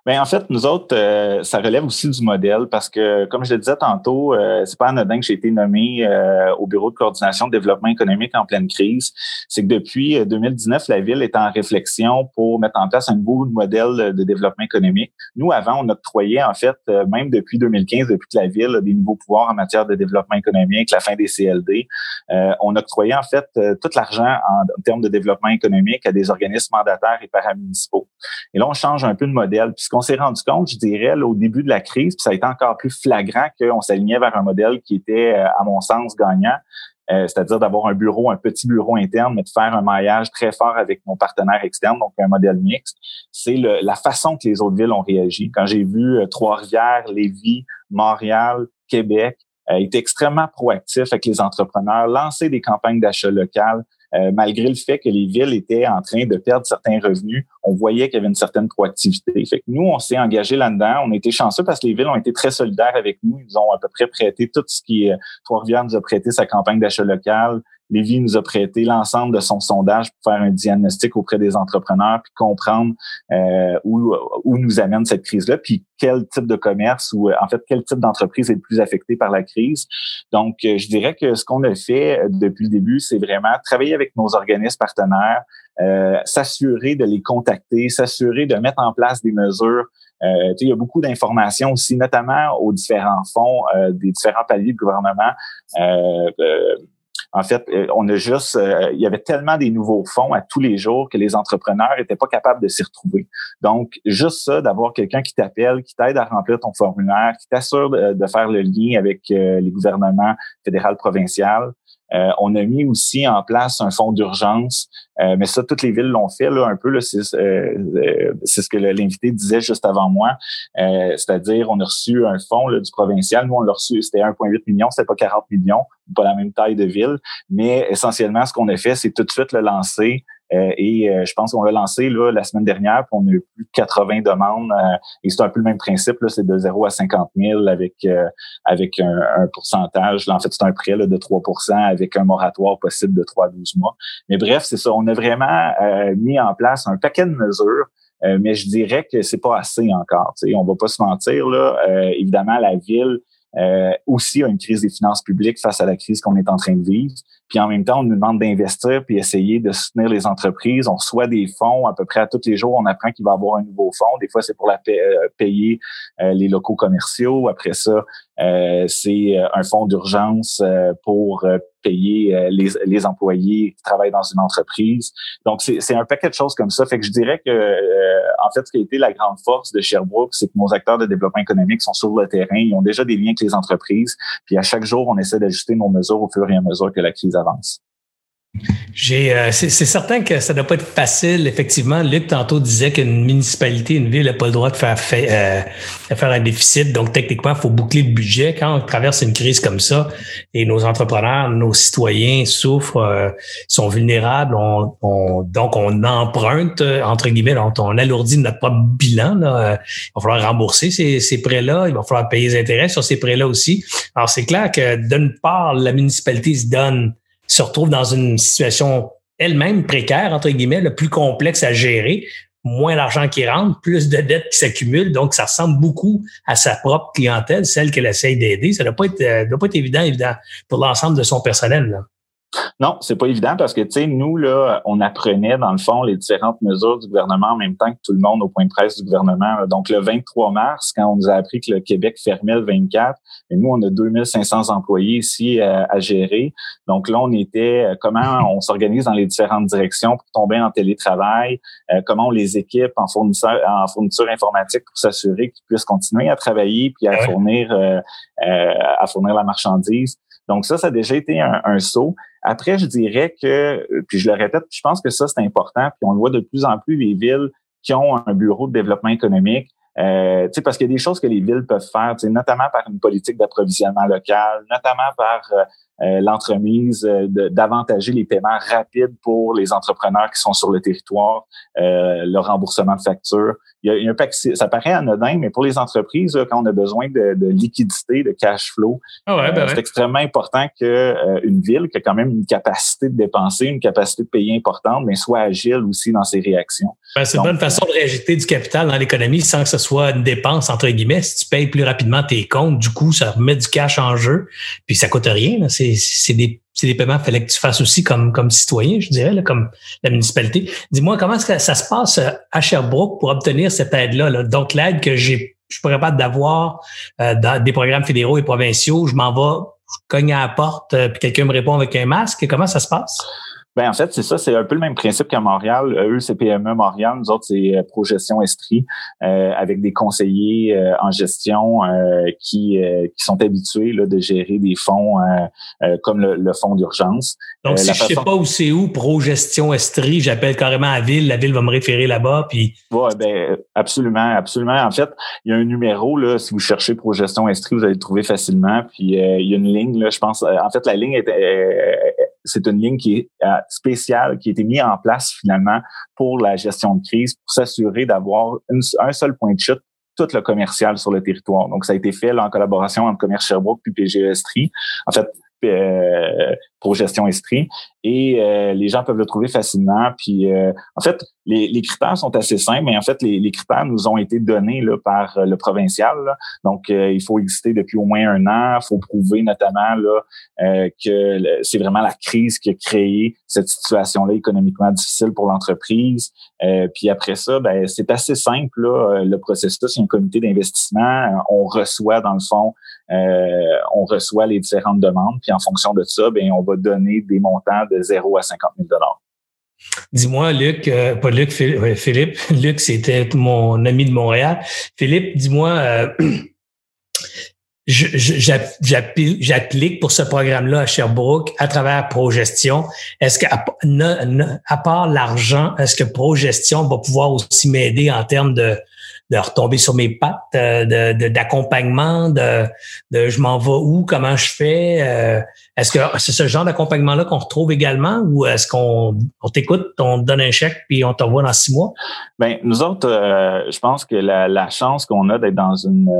Bien, en fait, nous autres, euh, ça relève aussi du modèle parce que, comme je le disais tantôt, euh, c'est pas anodin que j'ai été nommé euh, au bureau de coordination de développement économique en pleine crise. C'est que depuis 2019, la ville est en réflexion pour mettre en place un nouveau modèle de développement économique. Nous, avant, on octroyait, en fait, même depuis 2015, depuis que la ville a des nouveaux pouvoirs en matière de développement économique, la fin des CLD, on octroyait, en fait, tout l'argent en, en, termes de développement économique à des organismes mandataires et paramunicipaux. Et là, on change un peu de modèle qu'on s'est rendu compte, je dirais, au début de la crise, puis ça a été encore plus flagrant qu'on s'alignait vers un modèle qui était, euh, à mon sens, gagnant. Euh, c'est-à-dire d'avoir un bureau, un petit bureau interne, mais de faire un maillage très fort avec nos partenaires externes, donc un modèle mixte. C'est la façon que les autres villes ont réagi. Quand j'ai vu euh, Trois-Rivières, Lévis, Montréal, Québec, euh, été extrêmement proactifs avec les entrepreneurs, lancer des campagnes d'achat local, euh, malgré le fait que les villes étaient en train de perdre certains revenus, on voyait qu'il y avait une certaine proactivité. Fait nous, on s'est engagé là-dedans. On a été chanceux parce que les villes ont été très solidaires avec nous. Ils ont à peu près prêté tout ce qui est... Trois-Rivières nous a prêté sa campagne d'achat local. Lévis nous a prêté l'ensemble de son sondage pour faire un diagnostic auprès des entrepreneurs puis comprendre euh, où, où nous amène cette crise-là, puis quel type de commerce ou en fait quel type d'entreprise est le plus affecté par la crise. Donc, euh, je dirais que ce qu'on a fait euh, depuis le début, c'est vraiment travailler avec nos organismes partenaires, euh, s'assurer de les contacter, s'assurer de mettre en place des mesures. Euh, il y a beaucoup d'informations aussi, notamment aux différents fonds des différents paliers de gouvernement. Euh, en fait, euh, on a juste, euh, il y avait tellement des nouveaux fonds à tous les jours que les entrepreneurs étaient pas capables de s'y retrouver. Donc, juste ça, d'avoir quelqu'un qui t'appelle, qui t'aide à remplir ton formulaire, qui t'assure de, faire le lien avec euh, les gouvernements fédéral, provincial, euh, on a mis aussi en place un fonds d'urgence, euh, mais ça, toutes les villes l'ont fait là, un peu. C'est euh, ce que l'invité disait juste avant moi. C'est-à-dire, on a reçu un fonds là, du provincial. Nous, on l'a reçu, c'était 1,8 million, c'était pas 40 millions, pas la même taille de ville. Mais essentiellement, ce qu'on a fait, c'est tout de suite le lancer euh, et euh, je pense qu'on l'a lancé là, la semaine dernière, puis on a eu plus de 80 demandes. Euh, et c'est un peu le même principe, c'est de 0 à 50 000 avec, avec un, pourcentage. En fait, c'est un prêt là, de 3% avec un moratoire possible de 3 à 12 mois. Mais bref, c'est ça. On a vraiment mis en place un paquet de mesures mais je dirais que c'est pas assez encore. sais On va pas se mentir. Là. évidemment, la ville euh, aussi a une crise des finances publiques face à la crise qu'on est en train de vivre. Puis en même temps, on nous demande d'investir puis essayer de soutenir les entreprises. On reçoit des fonds à peu près à tous les jours. On apprend qu'il va y avoir un nouveau fonds. Des fois, c'est pour la euh, payer euh, les locaux commerciaux. Après ça, euh, c'est un fonds d'urgence pour payer les, les, employés qui travaillent dans une entreprise. Donc, c'est un paquet de choses comme ça. Fait que je dirais que, en fait, ce qui a été la grande force de Sherbrooke, c'est que nos acteurs de développement économique sont sur le terrain. Ils ont déjà des liens avec les entreprises. Puis à chaque jour, on essaie d'ajuster nos mesures au fur et à mesure que la crise avance. Euh, c'est, certain que ça ne doit pas être facile. Effectivement, Luc tantôt disait qu'une municipalité, une ville n'a pas le droit de faire, euh, un déficit. Donc, techniquement, il faut boucler le budget quand on traverse une crise comme ça. Et nos entrepreneurs, nos citoyens souffrent, euh, sont vulnérables. On, donc, on emprunte, entre guillemets, on, on alourdit notre propre bilan. Là. Il va falloir rembourser ces, ces prêts-là. Il va falloir payer les intérêts sur ces prêts-là aussi. Alors, c'est clair que d'une part, la municipalité se donne se retrouve dans une situation elle-même précaire, entre guillemets, le plus complexe à gérer, moins d'argent qui rentre, plus de dettes qui s'accumulent. Donc, ça ressemble beaucoup à sa propre clientèle, celle qu'elle essaye d'aider. Ça ne doit, pas être, euh, doit pas être évident, évident pour l'ensemble de son personnel. Là. Non, c'est pas évident parce que, tu sais, nous, là, on apprenait, dans le fond, les différentes mesures du gouvernement en même temps que tout le monde au point de presse du gouvernement. Donc, le 23 mars, quand on nous a appris que le Québec fermait le 24, et nous, on a 2500 employés ici euh, à, gérer. Donc, là, on était, euh, comment on s'organise dans les différentes directions pour tomber en télétravail, euh, comment on les équipe en fournisseur, en fourniture informatique pour s'assurer qu'ils puissent continuer à travailler puis à fournir, à fournir la marchandise. Donc ça, ça a déjà été un, saut. Après, je dirais que, puis je le répète, je pense que ça, c'est important, puis on le voit de plus en plus, les villes qui ont un bureau de développement économique. Euh, parce qu'il y a des choses que les villes peuvent faire, notamment par une politique d'approvisionnement local, notamment par euh, euh, l'entremise euh, d'avantager les paiements rapides pour les entrepreneurs qui sont sur le territoire, euh, le remboursement de factures. Il y a, un pack, ça paraît anodin, mais pour les entreprises, quand on a besoin de, de liquidité, de cash flow, ah ben c'est extrêmement important que une ville qui a quand même une capacité de dépenser, une capacité de payer importante, mais soit agile aussi dans ses réactions. Ben, c'est une bonne façon de réinjecter du capital dans l'économie sans que ce soit une dépense entre guillemets. Si tu payes plus rapidement tes comptes, du coup, ça remet du cash en jeu, puis ça coûte rien. Là c'est des c'est des paiements qu'il fallait que tu fasses aussi comme, comme citoyen, je dirais, comme la municipalité. Dis-moi, comment est-ce que ça se passe euh, à Sherbrooke pour obtenir cette aide-là? Donc, l'aide que j'ai, je suis pas capable d'avoir euh, dans des programmes fédéraux et provinciaux, je m'en vais, je cogne à la porte, euh, puis quelqu'un me répond avec un masque. Comment ça se passe? Ben en fait, c'est ça, c'est un peu le même principe qu'à Montréal. Eux, c'est PME Montréal, nous autres, c'est euh, Progestion Estrie, euh, avec des conseillers euh, en gestion qui, qui sont habitués là, de gérer des fonds comme le, fonds d'urgence. Donc, si je sais pas où c'est où, Progestion Estrie, j'appelle carrément à la ville, la ville va me référer là-bas. Puis... Oui, ben absolument, absolument. En fait, il y a un numéro, là, si vous cherchez Progestion Estrie, vous allez le trouver facilement. Puis il y a une ligne, là, je pense. En fait, la ligne est, c'est une ligne qui est euh, spéciale, qui a été mise en place finalement pour la gestion de crise, pour s'assurer d'avoir un seul point de chute tout le commercial sur le territoire. Donc, ça a été fait là, en collaboration entre Commerce Sherbrooke puis PGESTRI. En fait, euh, pour gestion Estrie et euh, les gens peuvent le trouver facilement. Puis euh, en fait, les, les, critères sont assez simples, mais en fait, les, les critères nous ont été donnés là, par le provincial. Donc, il faut exister depuis au moins un an. Il faut prouver notamment là, que c'est vraiment la crise qui a créé cette situation-là économiquement difficile pour l'entreprise. puis après ça, ben, c'est assez simple. Là, le processus, a un comité d'investissement. On reçoit, dans le fond, on reçoit les différentes demandes. Puis en fonction de ça, ben, on va donner des montants de 0 à 50 000 Dis-moi, Luc, euh, pas Luc, Philippe, Luc, c'était mon ami de Montréal. Philippe, dis-moi, euh, j'applique pour ce programme-là à Sherbrooke à travers Progestion. Est-ce qu'à à part l'argent, est-ce que Progestion va pouvoir aussi m'aider en termes de, retomber sur mes pattes, euh, d'accompagnement, de, de, je m'en vais où, comment je fais. Euh, est-ce que c'est ce genre d'accompagnement-là qu'on retrouve également ou est-ce qu'on on t'écoute, on te donne un chèque puis on t'envoie dans six mois? Ben nous autres, euh, je pense que la, la chance qu'on a d'être dans une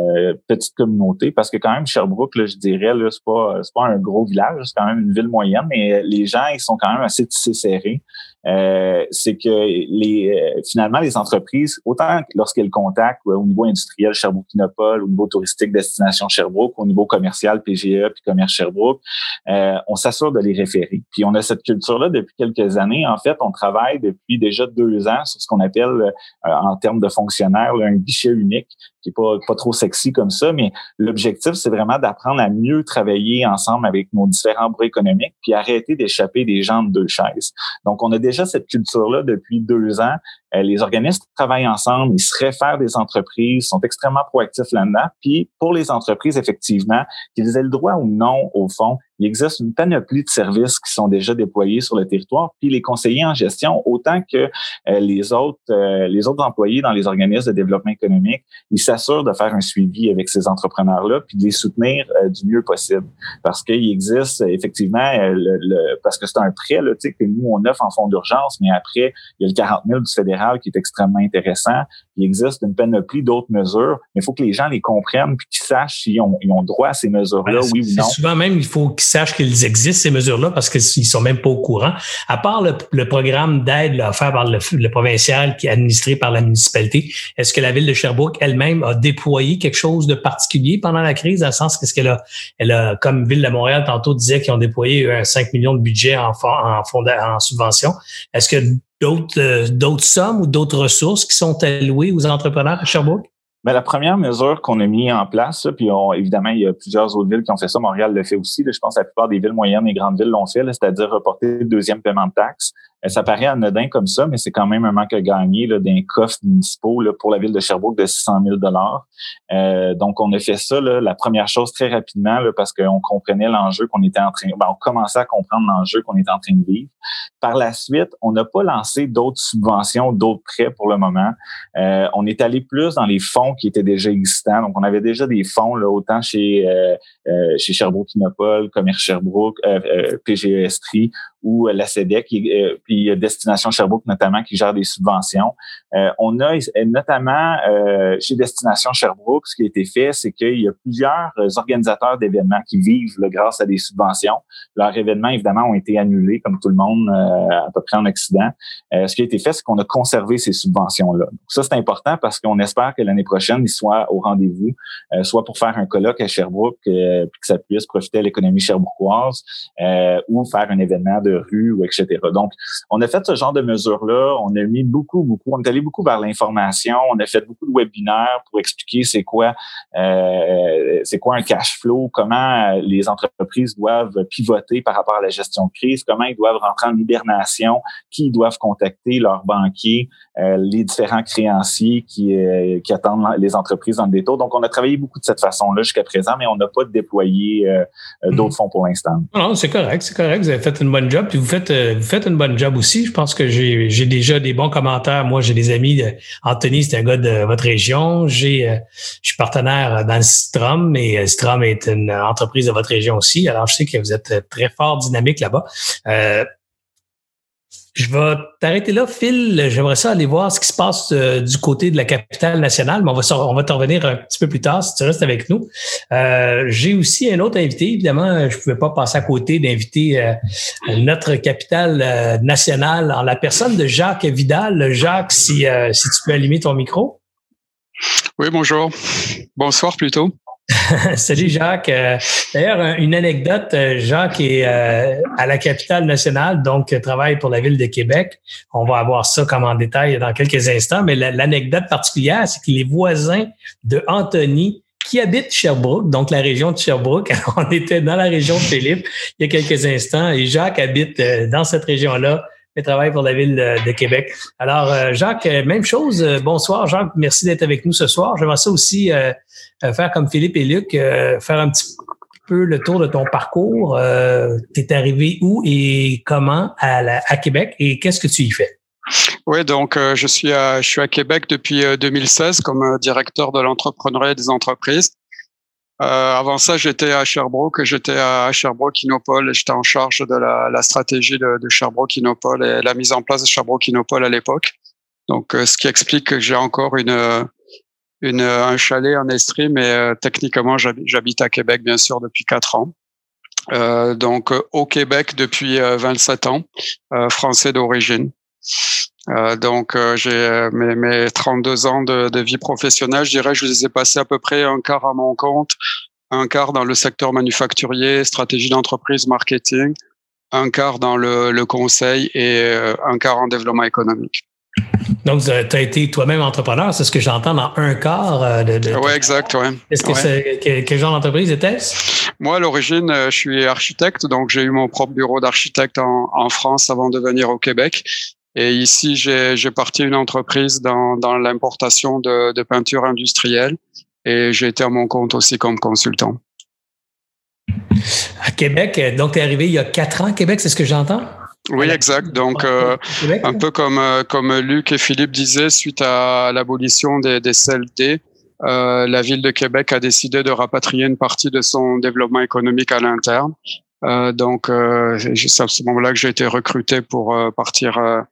petite communauté, parce que quand même Sherbrooke, là, je dirais, là, c'est pas c'est pas un gros village, c'est quand même une ville moyenne, mais les gens ils sont quand même assez tissés serrés. Euh, c'est que les euh, finalement les entreprises, autant lorsqu'elles contactent au niveau industriel Sherbrooke-Kinopole, au niveau touristique Destination Sherbrooke, au niveau commercial PGE puis Commerce Sherbrooke, euh, on s'assure de les référer. Puis on a cette culture-là depuis quelques années. En fait, on travaille depuis déjà deux ans sur ce qu'on appelle en termes de fonctionnaires un guichet unique qui est pas, pas trop sexy comme ça, mais l'objectif, c'est vraiment d'apprendre à mieux travailler ensemble avec nos différents bras économiques, puis arrêter d'échapper des gens de deux chaises. Donc, on a déjà cette culture-là depuis deux ans. Euh, les organismes travaillent ensemble, ils se réfèrent des entreprises, sont extrêmement proactifs là-dedans. Puis, pour les entreprises, effectivement, qu'ils aient le droit ou non, au fond, il existe une panoplie de services qui sont déjà déployés sur le territoire. Puis les conseillers en gestion, autant que euh, les autres euh, les autres employés dans les organismes de développement économique, ils s'assurent de faire un suivi avec ces entrepreneurs-là, puis de les soutenir euh, du mieux possible. Parce qu'il existe effectivement, le, parce que c'est un prêt là, que nous, on offre en fonds d'urgence, mais après, il y a le 40 000 du fédéral qui est extrêmement intéressant. Il existe une panoplie d'autres mesures, mais il faut que les gens les comprennent puis qu'ils sachent s'ils ont, ils ont droit à ces mesures-là, oui ou non. Souvent même, il faut qu'ils sachent qu'ils existent, ces mesures-là, parce qu'ils sont même pas au courant. À part le, programme d'aide offert par le, provincial qui est administré par la municipalité, est-ce que la ville de Sherbrooke elle-même a déployé quelque chose de particulier pendant la crise, dans le sens qu'est-ce qu'elle a, comme Ville de Montréal tantôt disait qu'ils ont déployé un 5 millions de budget en, en, en subvention. Est-ce que d'autres euh, d'autres sommes ou d'autres ressources qui sont allouées aux entrepreneurs à Sherbrooke? Ben, la première mesure qu'on a mis en place, puis évidemment, il y a plusieurs autres villes qui ont fait ça. Montréal le fait aussi. je pense que la plupart des villes moyennes et grandes villes l'ont fait, c'est-à-dire reporter le deuxième paiement de taxes. Ça paraît anodin comme ça, mais c'est quand même un manque à gagner d'un coffre municipaux pour la ville de Sherbrooke de 600 000 dollars. donc, on a fait ça, la première chose très rapidement, parce qu'on comprenait l'enjeu qu'on était en train, ben, on commençait à comprendre l'enjeu qu'on était en train de vivre. Par la suite, on n'a pas lancé d'autres subventions, d'autres prêts pour le moment. Euh, on est allé plus dans les fonds qui étaient déjà existants. Donc, on avait déjà des fonds, là, autant chez, euh, euh chez Sherbrooke Innopol, Commerce Sherbrooke, euh, euh PGESTRI ou la CEDEC, puis Destination Sherbrooke notamment, qui gère des subventions. on a notamment chez Destination Sherbrooke, ce qui a été fait, c'est qu'il y a plusieurs organisateurs d'événements qui vivent là, grâce à des subventions. Leurs événements, évidemment, ont été annulés, comme tout le monde, à peu près en Occident. ce qui a été fait, c'est qu'on a conservé ces subventions-là. Ça, c'est important parce qu'on espère que l'année prochaine, ils soient au rendez-vous, euh, soit pour faire un colloque à Sherbrooke, euh, puis que ça puisse profiter à l'économie sherbrookoise, euh, ou faire un événement de rue, ou etc. Donc, on a fait ce genre de mesures-là. On a mis beaucoup, beaucoup, on est allé beaucoup vers l'information. On a fait beaucoup de webinaires pour expliquer c'est quoi, c'est quoi un cash flow, comment les entreprises doivent pivoter par rapport à la gestion de crise, comment ils doivent rentrer en hibernation, qui ils doivent contacter leurs banquiers, les différents créanciers qui, euh, qui attendent les entreprises dans le détour. Donc, on a travaillé beaucoup de cette façon-là jusqu'à présent, mais on n'a pas déployé euh, euh, d'autres mhm. fonds pour l'instant. Non, c'est correct, c'est correct. Vous avez fait une bonne job, puis vous faites, vous faites une bonne job aussi. Je pense que j'ai déjà des bons commentaires. Moi, j'ai des amis. Anthony, c'est un gars de votre région. J'ai, je suis partenaire dans le Strom, mais Strom est une entreprise de votre région aussi. Alors, je sais que vous êtes très fort dynamique là-bas. Je vais t'arrêter là, Phil. J'aimerais ça aller voir ce qui se passe euh, du côté de la capitale nationale, mais on va, on va t'en revenir un petit peu plus tard si tu restes avec nous. Euh, J'ai aussi un autre invité. Évidemment, je ne pouvais pas passer à côté d'inviter euh, notre capitale euh, nationale en la personne de Jacques Vidal. Jacques, si, si tu peux allumer ton micro. Oui, bonjour. Bonsoir plutôt. Salut Jacques. Euh, d'ailleurs, une anecdote, euh, Jacques est euh, à la capitale nationale, donc travaille pour la ville de Québec. On va avoir ça comme en détail dans quelques instants, mais l'anecdote particulière, c'est qu'il est voisin de Anthony qui habite Sherbrooke, donc la région de Sherbrooke. on était dans la région de Philippe il y a quelques instants et Jacques habite dans cette région-là et travaille pour la ville de, Québec. Alors, Jacques, même chose. Bonsoir, Jacques. Merci d'être avec nous ce soir. J'aimerais ça aussi euh, faire comme Philippe et Luc, euh, faire un petit peu le tour de ton parcours. Euh, tu es arrivé où et comment à, à Québec et qu'est-ce que tu y fais? Oui, donc je suis à je suis à Québec depuis 2016 comme directeur de l'entrepreneuriat des entreprises. Euh, avant ça, j'étais à Sherbrooke, j'étais à Sherbrooke Innopol, j'étais en charge de la, la stratégie de, Sherbrooke Innopol et la mise en place de Sherbrooke Innopol à l'époque. Donc, ce qui explique que j'ai encore une une, un chalet en Estrie, mais euh, techniquement, j'habite à Québec, bien sûr, depuis quatre ans. Euh, donc, euh, au Québec depuis 27 ans, français d'origine. Donc, j'ai mes, mes, 32 ans de, de, vie professionnelle, je dirais, je les ai passés à peu près un quart à mon compte, un quart dans le secteur manufacturier, stratégie d'entreprise, marketing, un quart dans le, le conseil et un quart en développement économique. Donc, tu as été toi-même entrepreneur, c'est ce que j'entends dans un quart euh, de. oui, exact, oui. Est-ce que c'est quel, genre d'entreprise était-ce? Moi, à l'origine, euh, je suis architecte, donc j'ai eu mon propre bureau d'architecte en, en, France avant de venir au Québec. Et ici, j'ai parti une entreprise dans, dans l'importation de, de peinture industrielle et j'ai été à mon compte aussi comme consultant. À Québec, donc tu es arrivé il y a quatre ans à Québec, c'est ce que j'entends? Oui, exact. Donc, euh, un peu comme, euh, comme Luc et Philippe disaient, suite à l'abolition des, des CLD, euh, la ville de Québec a décidé de rapatrier une partie de son développement économique à l'interne. Euh, donc, euh, c'est à ce moment-là que j'ai été recruté pour euh, partir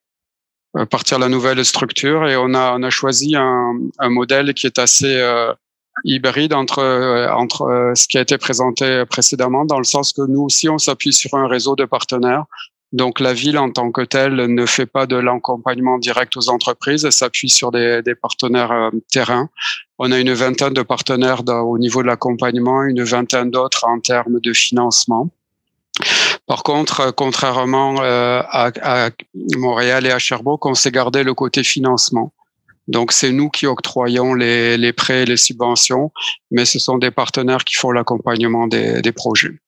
partir la nouvelle structure et on a on a choisi un, un modèle qui est assez hybride entre entre ce qui a été présenté précédemment, dans le sens que nous aussi on s'appuie sur un réseau de partenaires donc la ville en tant que telle ne fait pas de l'accompagnement direct aux entreprises, elle s'appuie sur des, des partenaires euh, terrain. On a une vingtaine de partenaires au niveau de l'accompagnement, une vingtaine d'autres en termes de financement. Par contre, euh, contrairement euh, à, à, Montréal et à Sherbrooke, on s'est gardé le côté financement. Donc c'est nous qui octroyons les, les prêts et les subventions, mais ce sont des partenaires qui font l'accompagnement des, des projets.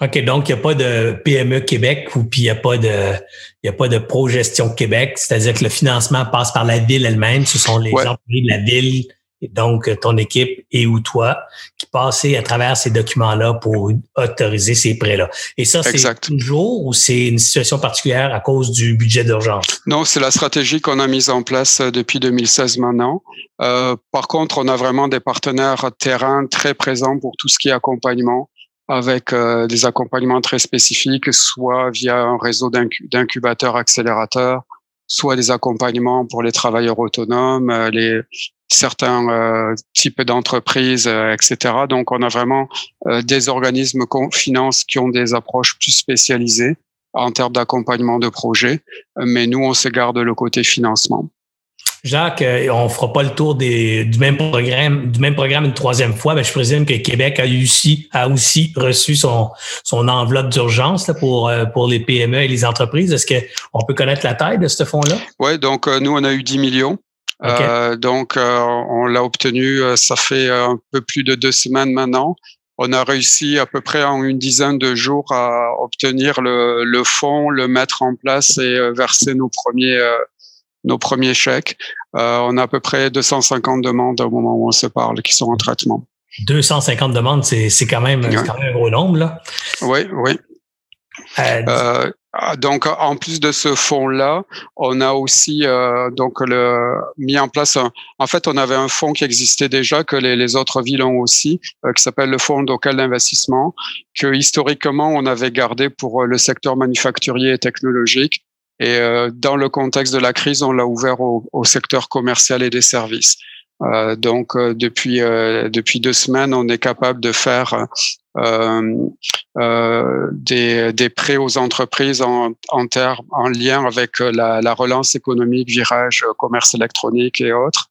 OK, donc il n'y a pas de PME Québec ou puis il n'y a pas de il a pas de Progestion Québec, c'est-à-dire que le financement passe par la ville elle-même, ce sont les employés de la ville donc ton équipe et ou toi qui passez à travers ces documents-là pour autoriser ces prêts-là. Et ça, c'est toujours ou c'est une situation particulière à cause du budget d'urgence? Non, c'est la stratégie qu'on a mise en place euh, depuis 2016 maintenant. Euh, par contre, on a vraiment des partenaires terrain très présents pour tout ce qui est accompagnement avec euh, des accompagnements très spécifiques, soit via un réseau d'incubateurs accélérateurs, soit des accompagnements pour les travailleurs autonomes, euh, les certains euh, types d'entreprises, etc. Donc, on a vraiment des organismes qu'on finance qui ont des approches plus spécialisées en termes d'accompagnement de projets, mais nous, on se garde le côté financement. Jacques, euh, on fera pas le tour des, du même programme, du même programme une troisième fois. mais je présume que Québec a aussi, a aussi reçu son, son enveloppe d'urgence pour, euh, pour les PME et les entreprises. Est-ce qu'on peut connaître la taille de ce fonds-là? Oui, donc euh, nous, on a eu 10 millions. Donc, on l'a obtenu, ça fait un peu plus de deux semaines maintenant. On a réussi à peu près en une dizaine de jours à obtenir le, le fonds, le mettre en place et verser nos premiers nos premiers chèques. Euh, on a à peu près 250 demandes au moment où on se parle qui sont en traitement. 250 demandes, c'est quand, même, quand même un gros nombre. Là. Oui, oui. Euh, euh, donc, en plus de ce fonds-là, on a aussi donc le, mis en place. en fait, on avait un fonds qui existait déjà que les, autres villes ont aussi, qui s'appelle le fonds local d'investissement, que historiquement on avait gardé pour le secteur manufacturier et technologique et euh, dans le contexte de la crise, on l'a ouvert au, au, secteur commercial et des services. Euh, donc euh, depuis euh, depuis deux semaines, on est capable de faire des, des prêts aux entreprises en en, termes, en lien avec la, la relance économique, virage, commerce électronique et autres.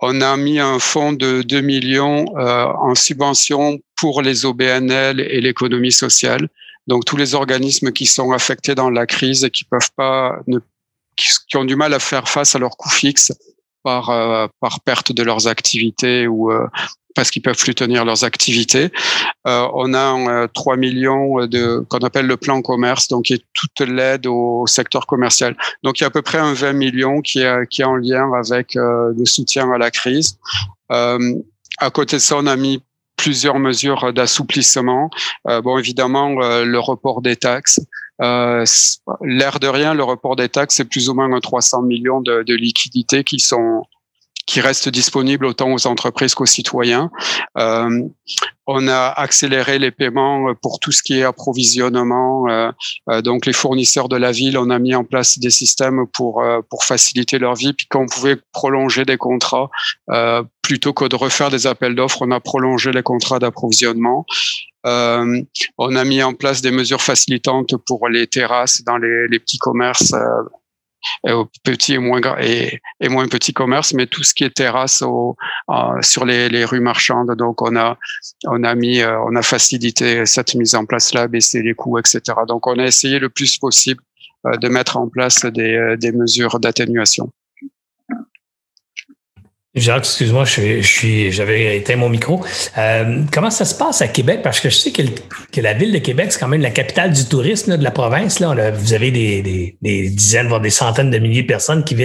On a mis un fonds de 2 millions en subvention pour les OBNL et l'économie sociale. Donc tous les organismes qui sont affectés dans la crise et qui peuvent pas, ne, qui, ont du mal à faire face à leurs coûts fixes par euh, par perte de leurs activités ou euh, parce qu'ils peuvent plus tenir leurs activités. Euh, on a 3 millions de qu'on appelle le plan commerce, donc qui est toute l'aide au secteur commercial. Donc il y a à peu près un 20 millions qui est qui est en lien avec le soutien à la crise. à côté de ça, on a mis plusieurs mesures d'assouplissement. Euh, bon, évidemment, euh, le report des taxes. Euh, L'air de rien, le report des taxes, c'est plus ou moins 300 millions de liquidités qui sont qui reste disponible autant aux entreprises qu'aux citoyens. Euh, on a accéléré les paiements pour tout ce qui est approvisionnement. Euh, euh, donc les fournisseurs de la ville, on a mis en place des systèmes pour pour faciliter leur vie. Puis quand on pouvait prolonger des contrats, plutôt que de refaire des appels d'offres, on a prolongé les contrats d'approvisionnement. on a mis en place des mesures facilitantes pour les terrasses dans les, les petits commerces euh, au petit et moins et, et, moins petit commerce, mais tout ce qui est terrasse au, sur les, les, rues marchandes. Donc on a on a mis euh, on a facilité cette mise en place là, baissé les coûts, etc. Donc on a essayé le plus possible euh, de mettre en place des, des mesures d'atténuation. Jacques, excuse-moi, je, suis, j'avais éteint mon micro. Euh, comment ça se passe à Québec? Parce que je sais que, la ville de Québec, c'est quand même la capitale du tourisme de la province. Là. vous avez des, des, dizaines, voire des centaines de milliers de personnes qui,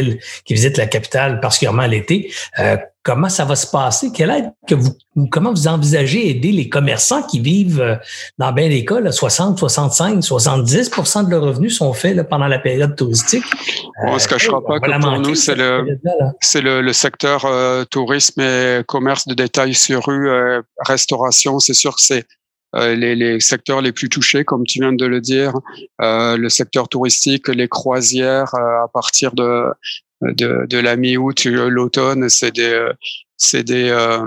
qui visitent la capitale, particulièrement l'été. Euh, comment ça va se passer? Quelle aide que vous, comment vous envisagez aider les commerçants qui vivent euh, dans bien des cas, 60, 65, 70% de leurs revenus sont faits là, pendant la période touristique? On ne se cachera pas que pour nous, c'est le, c'est le, le, secteur euh, tourisme et commerce de détail sur rue, euh, restauration. C'est sûr que c'est les, les, secteurs les plus touchés, comme tu viens de le dire, le secteur touristique, les croisières à partir de de, de la mi-août, l'automne, c'est des, c'est des, euh,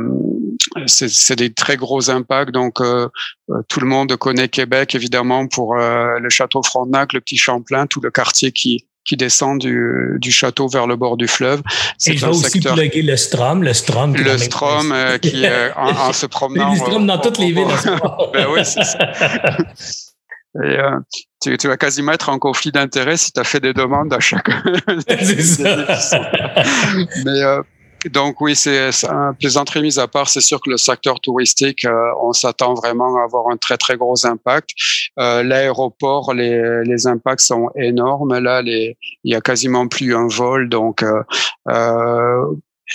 c'est des très gros impacts. Donc, euh, euh, tout le monde connaît Québec, évidemment, pour le château Frontenac, le petit Champlain, tout le quartier qui, qui descend du, du château vers le bord du fleuve. Et je vais aussi secteur... le Strom, le Strom. Le Strom qui, en, en, se promenant. Le Strom dans toutes les villes. ben oui, c'est ça. Et, euh, tu, tu, vas quasiment être en conflit d'intérêts si tu as fait des demandes à ça. Mais euh, donc oui, c'est un plaisanterie mise à part. C'est sûr que le secteur touristique, euh, on s'attend vraiment à avoir un très très gros impact. Euh, L'aéroport, les, les impacts sont énormes. Là, les, il y a quasiment plus un vol, donc euh,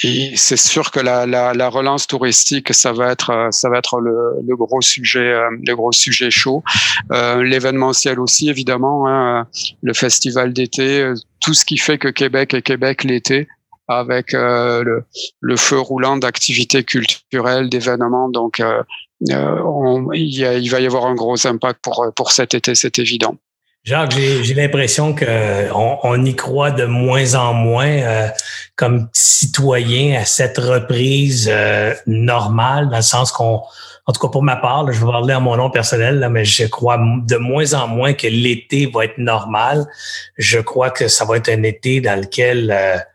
euh c'est sûr que la, la, la, relance touristique, ça va être, ça va être le, le gros sujet, le gros sujet chaud. Euh, L'événementiel aussi, évidemment, hein, le festival d'été, tout ce qui fait que Québec est Québec l'été avec euh, le, le, feu roulant d'activités culturelles, d'événements. Donc, euh, euh il, y a, il, va y avoir un gros impact pour, pour cet été, c'est évident. Jacques, j'ai l'impression que on, on, y croit de moins en moins euh, comme citoyen à cette reprise euh, normale, dans le sens qu'on, en tout cas pour ma part, je vais parler à mon nom personnel, là, mais je crois de moins en moins que l'été va être normal. Je crois que ça va être un été dans lequel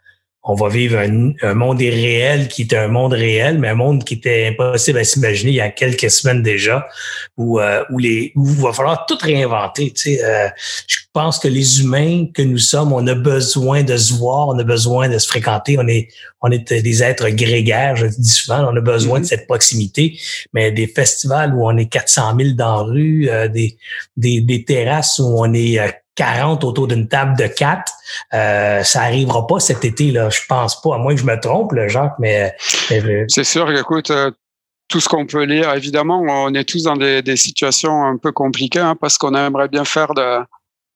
on va vivre un, monde irréel qui est un monde réel, mais un monde qui était impossible à s'imaginer il y a quelques semaines déjà, où, euh, où, les, où il va falloir tout réinventer. Tu sais, euh, je pense que les humains que nous sommes, on a besoin de se voir, on a besoin de se fréquenter, on est, on est des êtres grégaires, je dis souvent, on a besoin de mm-hmm. cette proximité, mais des festivals où on est 400 000 dans la rue, euh, des, des, des terrasses où on est 40 autour d'une table de 4. Euh, ça arrivera pas cet été, là. Je pense pas, à moins que je me trompe, là, Jacques, mais. C'est sûr, écoute, euh, tout ce qu'on peut lire, évidemment, on est tous dans des, des situations un peu compliquées, hein, parce qu'on aimerait bien faire de,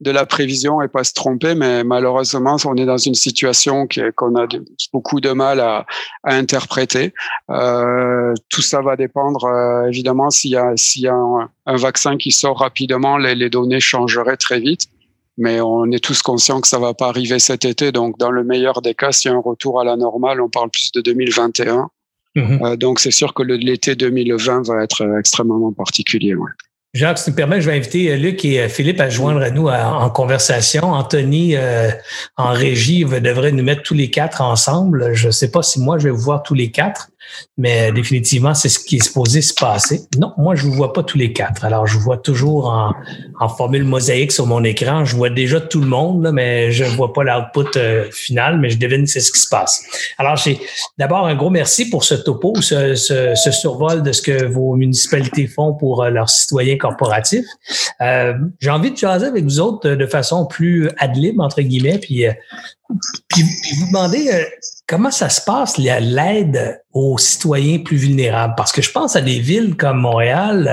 de la prévision et pas se tromper, mais malheureusement, on est dans une situation qu'on a beaucoup de mal à, à interpréter. Euh, tout ça va dépendre, euh, évidemment, s'il y a, y a un, un, vaccin qui sort rapidement, les, les données changeraient très vite mais on est tous conscients que ça va pas arriver cet été. Donc, dans le meilleur des cas, s'il y a un retour à la normale, on parle plus de 2021. Mhm. Euh, donc, c'est sûr que l'été 2020 va être euh, extrêmement particulier. Ouais. Jacques, si tu me permets, je vais inviter euh, Luc et Philippe à joindre à nous en conversation. Anthony, en régie, devrait nous mettre tous les quatre ensemble. Je ne sais pas si moi, je vais vous voir tous les quatre. Mais définitivement, c'est ce qui est supposé se passer. Non, moi, je ne vous vois pas tous les quatre. Alors, je vous vois toujours en, en, formule mosaïque sur mon écran. Je vois déjà tout le monde, mais je ne vois pas l'output euh, final, mais je devine c'est ce qui se passe. Alors, j'ai d'abord un gros merci pour ce topo, ce, ce, ce, survol de ce que vos municipalités font pour euh, leurs citoyens corporatifs. Euh, j'ai envie de jaser avec vous autres de façon plus ad lib, entre guillemets, puis, puis, puis vous demander comment ça se passe, l'aide aux citoyens plus vulnérables? Parce que je pense à des villes comme Montréal,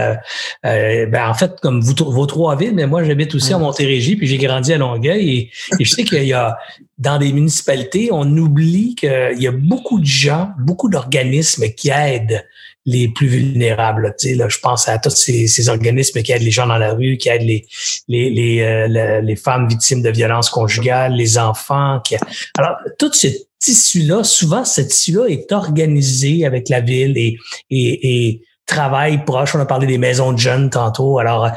euh, euh ben en fait, comme vous, vos trois villes, mais moi, j'habite aussi à mm. Montérégie, puis j'ai grandi à Longueuil, et, et je sais qu'il y a, dans des municipalités, on oublie qu'il y a beaucoup de gens, beaucoup d'organismes qui aident les plus vulnérables. Tu sais, là, je pense à tous ces, ces, organismes qui aident les gens dans la rue, qui aident les, les, les, euh, les femmes victimes de violences conjugales, les enfants. Qui... Alors, tout ce tissu-là, souvent, ce tissu-là est organisé avec la ville et, et, travail proche. On a parlé des maisons de jeunes tantôt. Alors,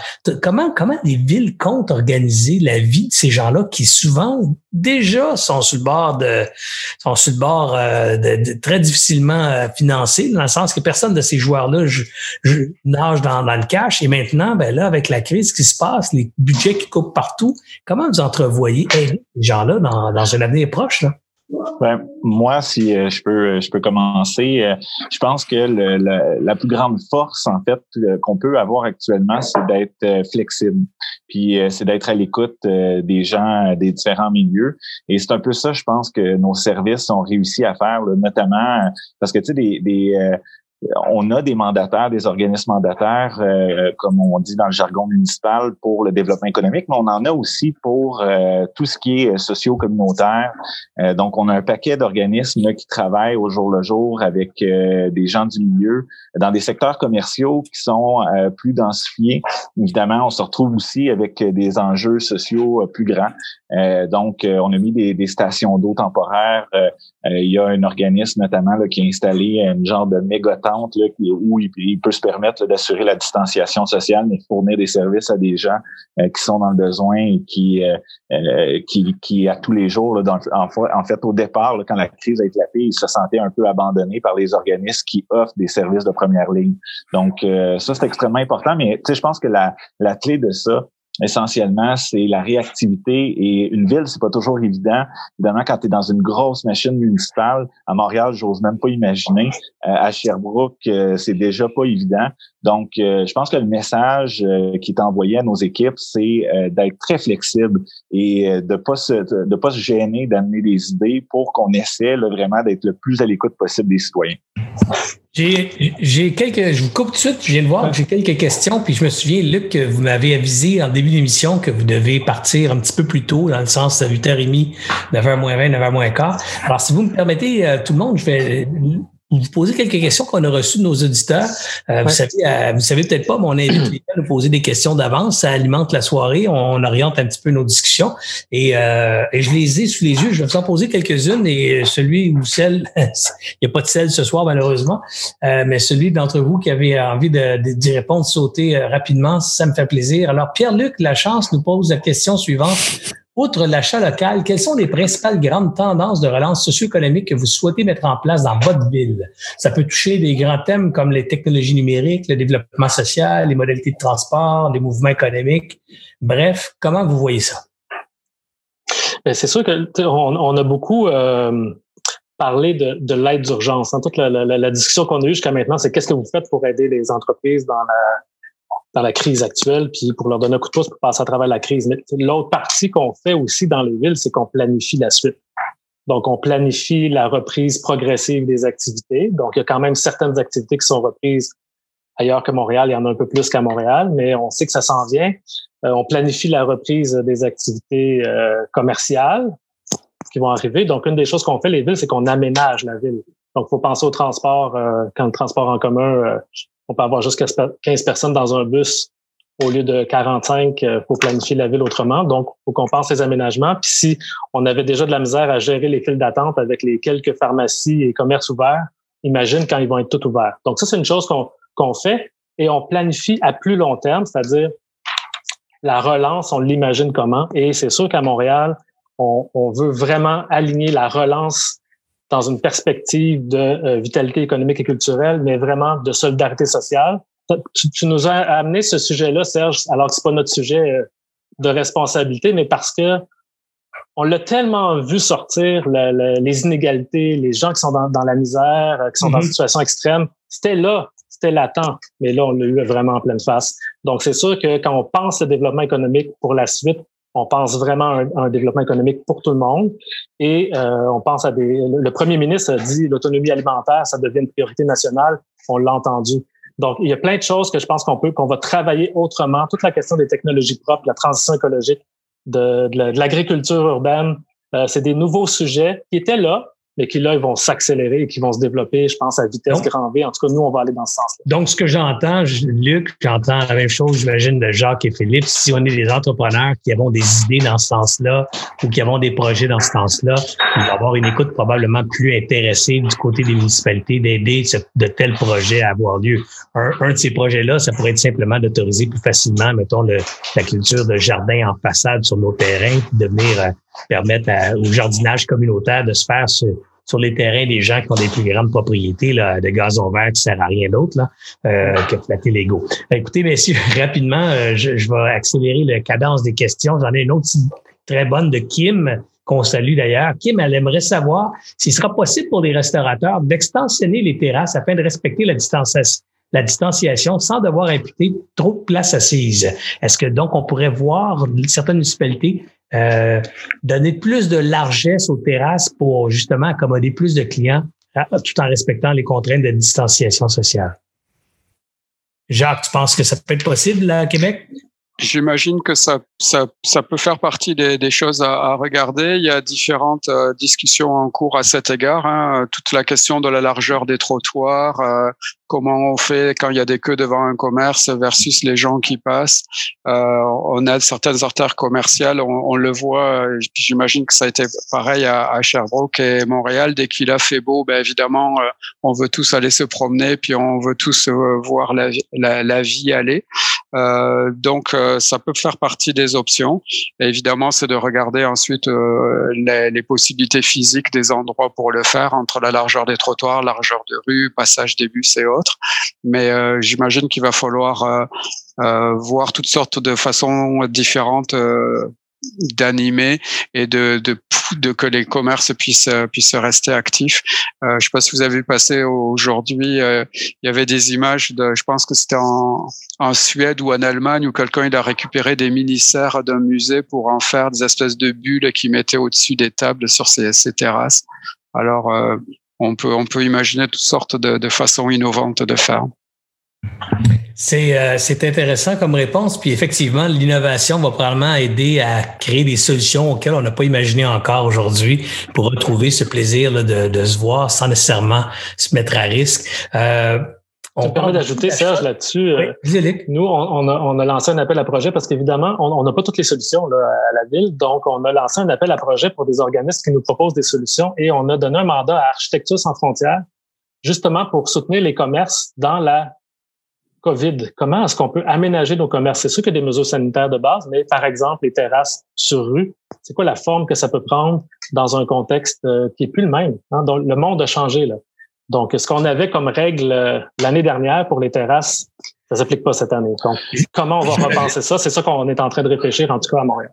comment, comment les villes comptent organiser la vie de ces gens-là qui souvent déjà sont sur le bord de, sont sur le bord euh, de, très difficilement euh, financés, dans le sens que personne de ces joueurs-là nage dans, dans, le cash. Et maintenant, ben là, avec la crise qui se passe, les budgets qui coupent partout, comment vous entrevoyez ces gens-là dans, dans un avenir proche? Là? Ben, moi, si euh, je peux, je peux commencer. Euh, je pense que le, la plus grande force, en fait, qu'on peut avoir actuellement, c'est d'être euh, flexible. Puis c'est d'être à l'écoute des gens des différents milieux. Et c'est un peu ça, je pense, que nos services ont réussi à faire, notamment parce que tu sais, des, des on a des mandataires, des organismes mandataires, euh, comme on dit dans le jargon municipal, pour le développement économique, mais on en a aussi pour euh, tout ce qui est socio-communautaire. Euh, donc, on a un paquet d'organismes qui travaillent au jour le jour avec des gens du milieu dans des secteurs commerciaux qui sont plus densifiés. Évidemment, on se retrouve aussi avec des enjeux sociaux plus grands. donc, on a mis des, des stations d'eau temporaires. il y a un organisme notamment là, qui a installé un genre de mégotant où il, peut se permettre d'assurer la distanciation sociale, mais fournir des services à des gens euh, qui sont dans le besoin et qui, euh, euh, qui, qui, à tous les jours, en, fait, au départ, quand la crise a éclaté, ils se sentaient un peu abandonnés par les organismes qui offrent des services de première ligne. Donc, ça, c'est extrêmement important, mais je pense que la, la clé de ça, essentiellement, c'est la réactivité. Et une ville, c'est pas toujours évident. Évidemment, quand tu es dans une grosse machine municipale, à Montréal, j'ose même pas imaginer. Euh, à Sherbrooke, euh, c'est déjà pas évident. Donc, euh, je pense que le message qui est envoyé à nos équipes, c'est d'être très flexible et de pas se de pas se gêner d'amener des idées pour qu'on essaie vraiment d'être le plus à l'écoute possible des citoyens. J'ai quelques, je vous coupe tout de suite, je viens de voir, j'ai quelques questions, puis je me souviens, Luc, que vous m'avez avisé en début d'émission que vous devez partir un petit peu plus tôt, dans le sens 8h30, 9h moins 20, 9h moins quart. Alors, si vous me permettez, euh, tout le monde, je vais vous poser quelques questions qu'on a reçues de nos auditeurs. Euh, vous savez, euh, vous savez peut-être pas, mais on invite les gens à nous poser des questions d'avance. Ça alimente la soirée. On oriente un petit peu nos discussions. Et, euh, et je les ai sous les yeux. Je vais vous en poser quelques-unes. Et celui ou celle, il n'y a pas de celle ce soir, malheureusement, mais celui d'entre vous qui avait envie d'y de, répondre, sauter rapidement, ça me fait plaisir. Alors, Pierre-Luc la chance nous pose la question suivante. Outre l'achat local, quelles sont les principales grandes tendances de relance socio-économique que vous souhaitez mettre en place dans votre ville? Ça peut toucher des grands thèmes comme les technologies numériques, le développement social, les modalités de transport, les mouvements économiques. Bref, comment vous voyez ça? Ben, c'est sûr que on, a beaucoup euh, parlé de, l'aide d'urgence. En toute la, la discussion qu'on a eue jusqu'à maintenant, c'est qu'est-ce que vous faites pour aider les entreprises dans la dans la crise actuelle, puis pour leur donner un coup de pouce pour passer à travers la crise. Mais l'autre partie qu'on fait aussi dans les villes, c'est qu'on planifie la suite. Donc, on planifie la reprise progressive des activités. Donc, il y a quand même certaines activités qui sont reprises ailleurs que Montréal. Il y en a un peu plus qu'à Montréal, mais on sait que ça s'en vient. Euh, on planifie la reprise des activités euh, commerciales qui vont arriver. Donc, une des choses qu'on fait, les villes, c'est qu'on aménage la ville. Donc, il faut penser au transport. Euh, quand le transport en commun on peut avoir jusqu'à 15 personnes dans un bus au lieu de 45 il euh, faut planifier la ville autrement. Donc, il faut qu'on pense ces aménagements. Puis si on avait déjà de la misère à gérer les files d'attente avec les quelques pharmacies et commerces ouverts, imagine quand ils vont être tous ouverts. Donc, ça, c'est une chose qu'on fait et on planifie à plus long terme, c'est-à-dire la relance, on l'imagine comment. Et c'est sûr qu'à Montréal, on, on, veut vraiment aligner la relance dans une perspective de euh, vitalité économique et culturelle, mais vraiment de solidarité sociale. Tu, nous as amené ce sujet-là, Serge, alors que c'est pas notre sujet euh, de responsabilité, mais parce que on l'a tellement vu sortir les inégalités, les gens qui sont dans, la misère, euh, qui sont dans une mm-hmm. situation extrême. C'était là, c'était latent, mais là, on l'a eu vraiment en pleine face. Donc, c'est sûr que quand on pense le développement économique pour la suite, on pense vraiment à un, développement économique pour tout le monde. Et euh, on pense à des. Le premier ministre a dit l'autonomie alimentaire, ça devient une priorité nationale. On l'a entendu. Donc, il y a plein de choses que je pense qu'on peut, qu'on va travailler autrement. Toute la question des technologies propres, la transition écologique, de, de l'agriculture urbaine, euh, c'est des nouveaux sujets qui étaient là, mais qui là, ils vont s'accélérer et qui vont se développer, je pense, à vitesse grand V. En tout cas, nous, on va aller dans ce sens-là. Donc, ce que j'entends, Luc, j'entends la même chose, j'imagine, de Jacques et Philippe. Si on est des entrepreneurs qui avons des idées dans ce sens-là ou qui avons des projets dans ce sens-là, il va y avoir une écoute probablement plus intéressée du côté des municipalités d'aider de tels projets à avoir lieu. Un, un de ces projets-là, ça pourrait être simplement d'autoriser plus facilement, mettons, le, la culture de jardin en façade sur nos terrains, de venir permettre au jardinage communautaire de se faire sur les terrains des gens qui ont des plus grandes propriétés là, de gazon vert qui sert à rien d'autre là, euh, que flatter l'ego. Écoutez, messieurs, rapidement, euh, je, je, vais accélérer la cadence des questions. J'en ai une autre très bonne de Kim qu'on salue d'ailleurs. Kim, elle aimerait savoir s'il sera possible pour les restaurateurs d'extensionner les terrasses afin de respecter la distanciation la distanciation sans devoir imputer trop de place assise. Est-ce que donc on pourrait voir certaines municipalités euh, donner plus de largesse aux terrasses pour justement accommoder plus de clients tout en respectant les contraintes de distanciation sociale? Jacques, tu penses que ça peut être possible à Québec? J'imagine que ça, ça, ça, peut faire partie des, des choses à, à, regarder. Il y a différentes euh, discussions en cours à cet égard. Hein. Toute la question de la largeur des trottoirs, euh, comment on fait quand il y a des queues devant un commerce versus les gens qui passent. Euh, on a certaines artères commerciales, on, on le voit. J'imagine que ça a été pareil à, à, Sherbrooke et Montréal. Dès qu'il a fait beau, ben évidemment, euh, on veut tous aller se promener, puis on veut tous voir la, la, la vie aller. Euh, donc, euh, ça peut faire partie des options. évidemment, c'est de regarder ensuite euh, les, les, possibilités physiques des endroits pour le faire, entre la largeur des trottoirs, largeur de rue, passage des bus et autres. Mais j'imagine qu'il va falloir voir toutes sortes de façons différentes d'animer et de, de, de, que les commerces puissent puissent rester actifs. Euh, je sais pas si vous avez passé aujourd'hui, euh, il y avait des images de, je pense que c'était en, en Suède ou en Allemagne où quelqu'un il a récupéré des mini-serres d'un musée pour en faire des espèces de bulles qui mettaient au-dessus des tables sur ces terrasses. Alors euh, on peut on peut imaginer toutes sortes de, de façons innovantes de faire. Euh, c'est intéressant comme réponse. Puis effectivement, l'innovation va probablement aider à créer des solutions auxquelles on n'a pas imaginé encore aujourd'hui pour retrouver ce plaisir là, de, de, se voir sans nécessairement se mettre à risque. Euh, on permet d'ajouter, Serge, là-dessus. Euh, nous, on, a, on, a, lancé un appel à projet parce qu'évidemment, on n'a pas toutes les solutions là, à la ville. Donc, on a lancé un appel à projet pour des organismes qui nous proposent des solutions et on a donné un mandat à Architecture sans frontières justement pour soutenir les commerces dans la COVID, comment est-ce qu'on peut aménager nos commerces? C'est sûr qu'il y des mesures sanitaires de base, mais par exemple, les terrasses sur rue, c'est quoi la forme que ça peut prendre dans un contexte euh, qui est plus le même? Hein? Donc, le monde a changé. Là. Donc, ce qu'on avait comme règle euh, l'année dernière pour les terrasses, ça s'applique pas cette année. Donc, comment on va repenser ça? C'est ça qu'on est en train de réfléchir, en tout cas à Montréal.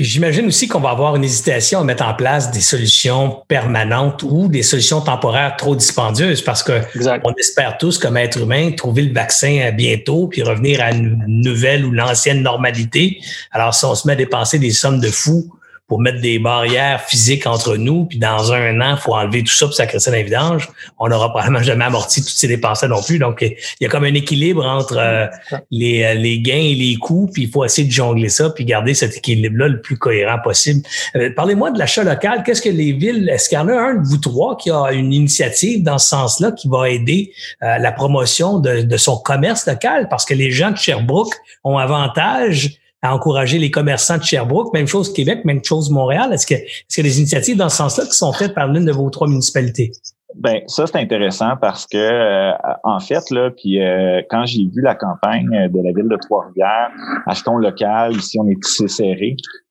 Puis j'imagine aussi qu'on va avoir une hésitation à mettre en place des solutions permanentes ou des solutions temporaires trop dispendieuses parce que on espère tous comme être humain trouver le vaccin bientôt puis revenir à une nouvelle ou l'ancienne normalité. Alors si on se met à dépenser des sommes de fous pour mettre des barrières physiques entre nous, puis dans un an, il faut enlever tout ça pour sacrer ça dans les vidanges. On n'aura probablement jamais amorti toutes ces dépenses non plus. Donc, il y a comme un équilibre entre euh, les, euh, les, gains et les coûts, puis il faut essayer de jongler ça, puis garder cet équilibre-là le plus cohérent possible. Euh, parlez-moi de l'achat local. Qu'est-ce que les villes, est-ce qu'il y en a un de vous trois qui a une initiative dans ce sens-là qui va aider la promotion de, de son commerce local? Parce que les gens de Sherbrooke ont avantage à encourager les commerçants de Sherbrooke. Même chose Québec, même chose Montréal. Est-ce que est-ce qu'il y a des initiatives dans ce sens-là qui sont faites par l'une de vos trois municipalités? Ben ça c'est intéressant parce que euh, en fait là puis euh, quand j'ai vu la campagne de la ville de Trois-Rivières achetons local ici on est tissé serré euh,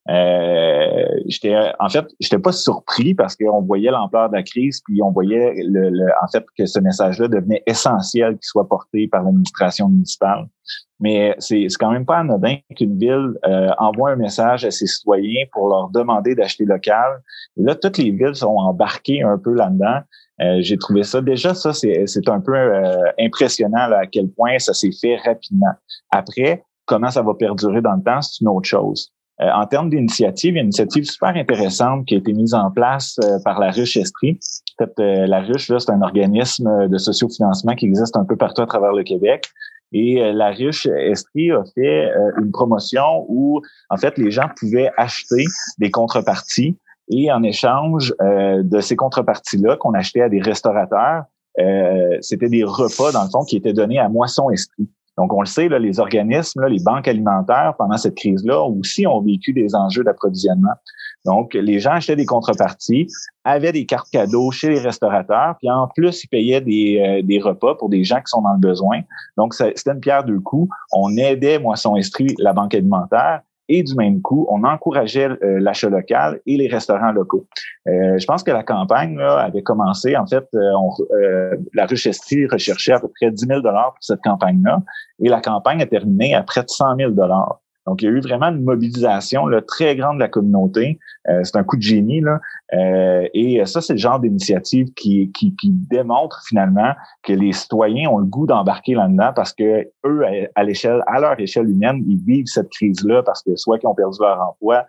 j'étais en fait j'étais pas surpris parce qu'on voyait l'ampleur de la crise puis on voyait le, en fait que ce message-là devenait essentiel qu'il soit porté par l'administration municipale mais c'est quand même pas anodin qu'une ville euh, envoie un message à ses citoyens pour leur demander d'acheter local. Et là, toutes les villes sont embarquées un peu là-dedans. Euh, j'ai trouvé ça déjà, ça, c'est un peu euh, impressionnant à quel point ça s'est fait rapidement. Après, comment ça va perdurer dans le temps, c'est une autre chose. En termes d'initiative, il y a une initiative super intéressante qui a été mise en place par la Ruche Esprit. la Ruche, c'est un organisme de sociofinancement qui existe un peu partout à travers le Québec. Et euh, la riche Esprit a fait euh, une promotion où, en fait, les gens pouvaient acheter des contreparties et en échange euh, de ces contreparties-là qu'on achetait à des restaurateurs, c'était des repas, dans le fond, qui étaient donnés à Moisson Esprit. Donc, on le sait, là, les organismes, là, les banques alimentaires, pendant cette crise-là, aussi ont vécu des enjeux d'approvisionnement. Donc, les gens achetaient des contreparties, avaient des cartes cadeaux chez les restaurateurs, puis en plus, ils payaient des, euh, des repas pour des gens qui sont dans le besoin. Donc, c'était une pierre deux coups. On aidait Moisson Estrie, la banque alimentaire, et du même coup, on encourageait euh, l'achat local et les restaurants locaux. Euh, je pense que la campagne là, avait commencé, en fait, on, la Ruche Estrie recherchait à peu près 10 000 pour cette campagne-là, et la campagne a terminé à près de 100 000 donc, il y a eu vraiment une mobilisation là, très grande de la communauté. Euh, c'est un coup de génie. Là. Euh, et ça, c'est le genre d'initiative qui, qui, qui, démontre finalement que les citoyens ont le goût d'embarquer là-dedans parce que eux, à, l'échelle, à leur échelle humaine, ils vivent cette crise-là parce que soit qu'ils ont perdu leur emploi,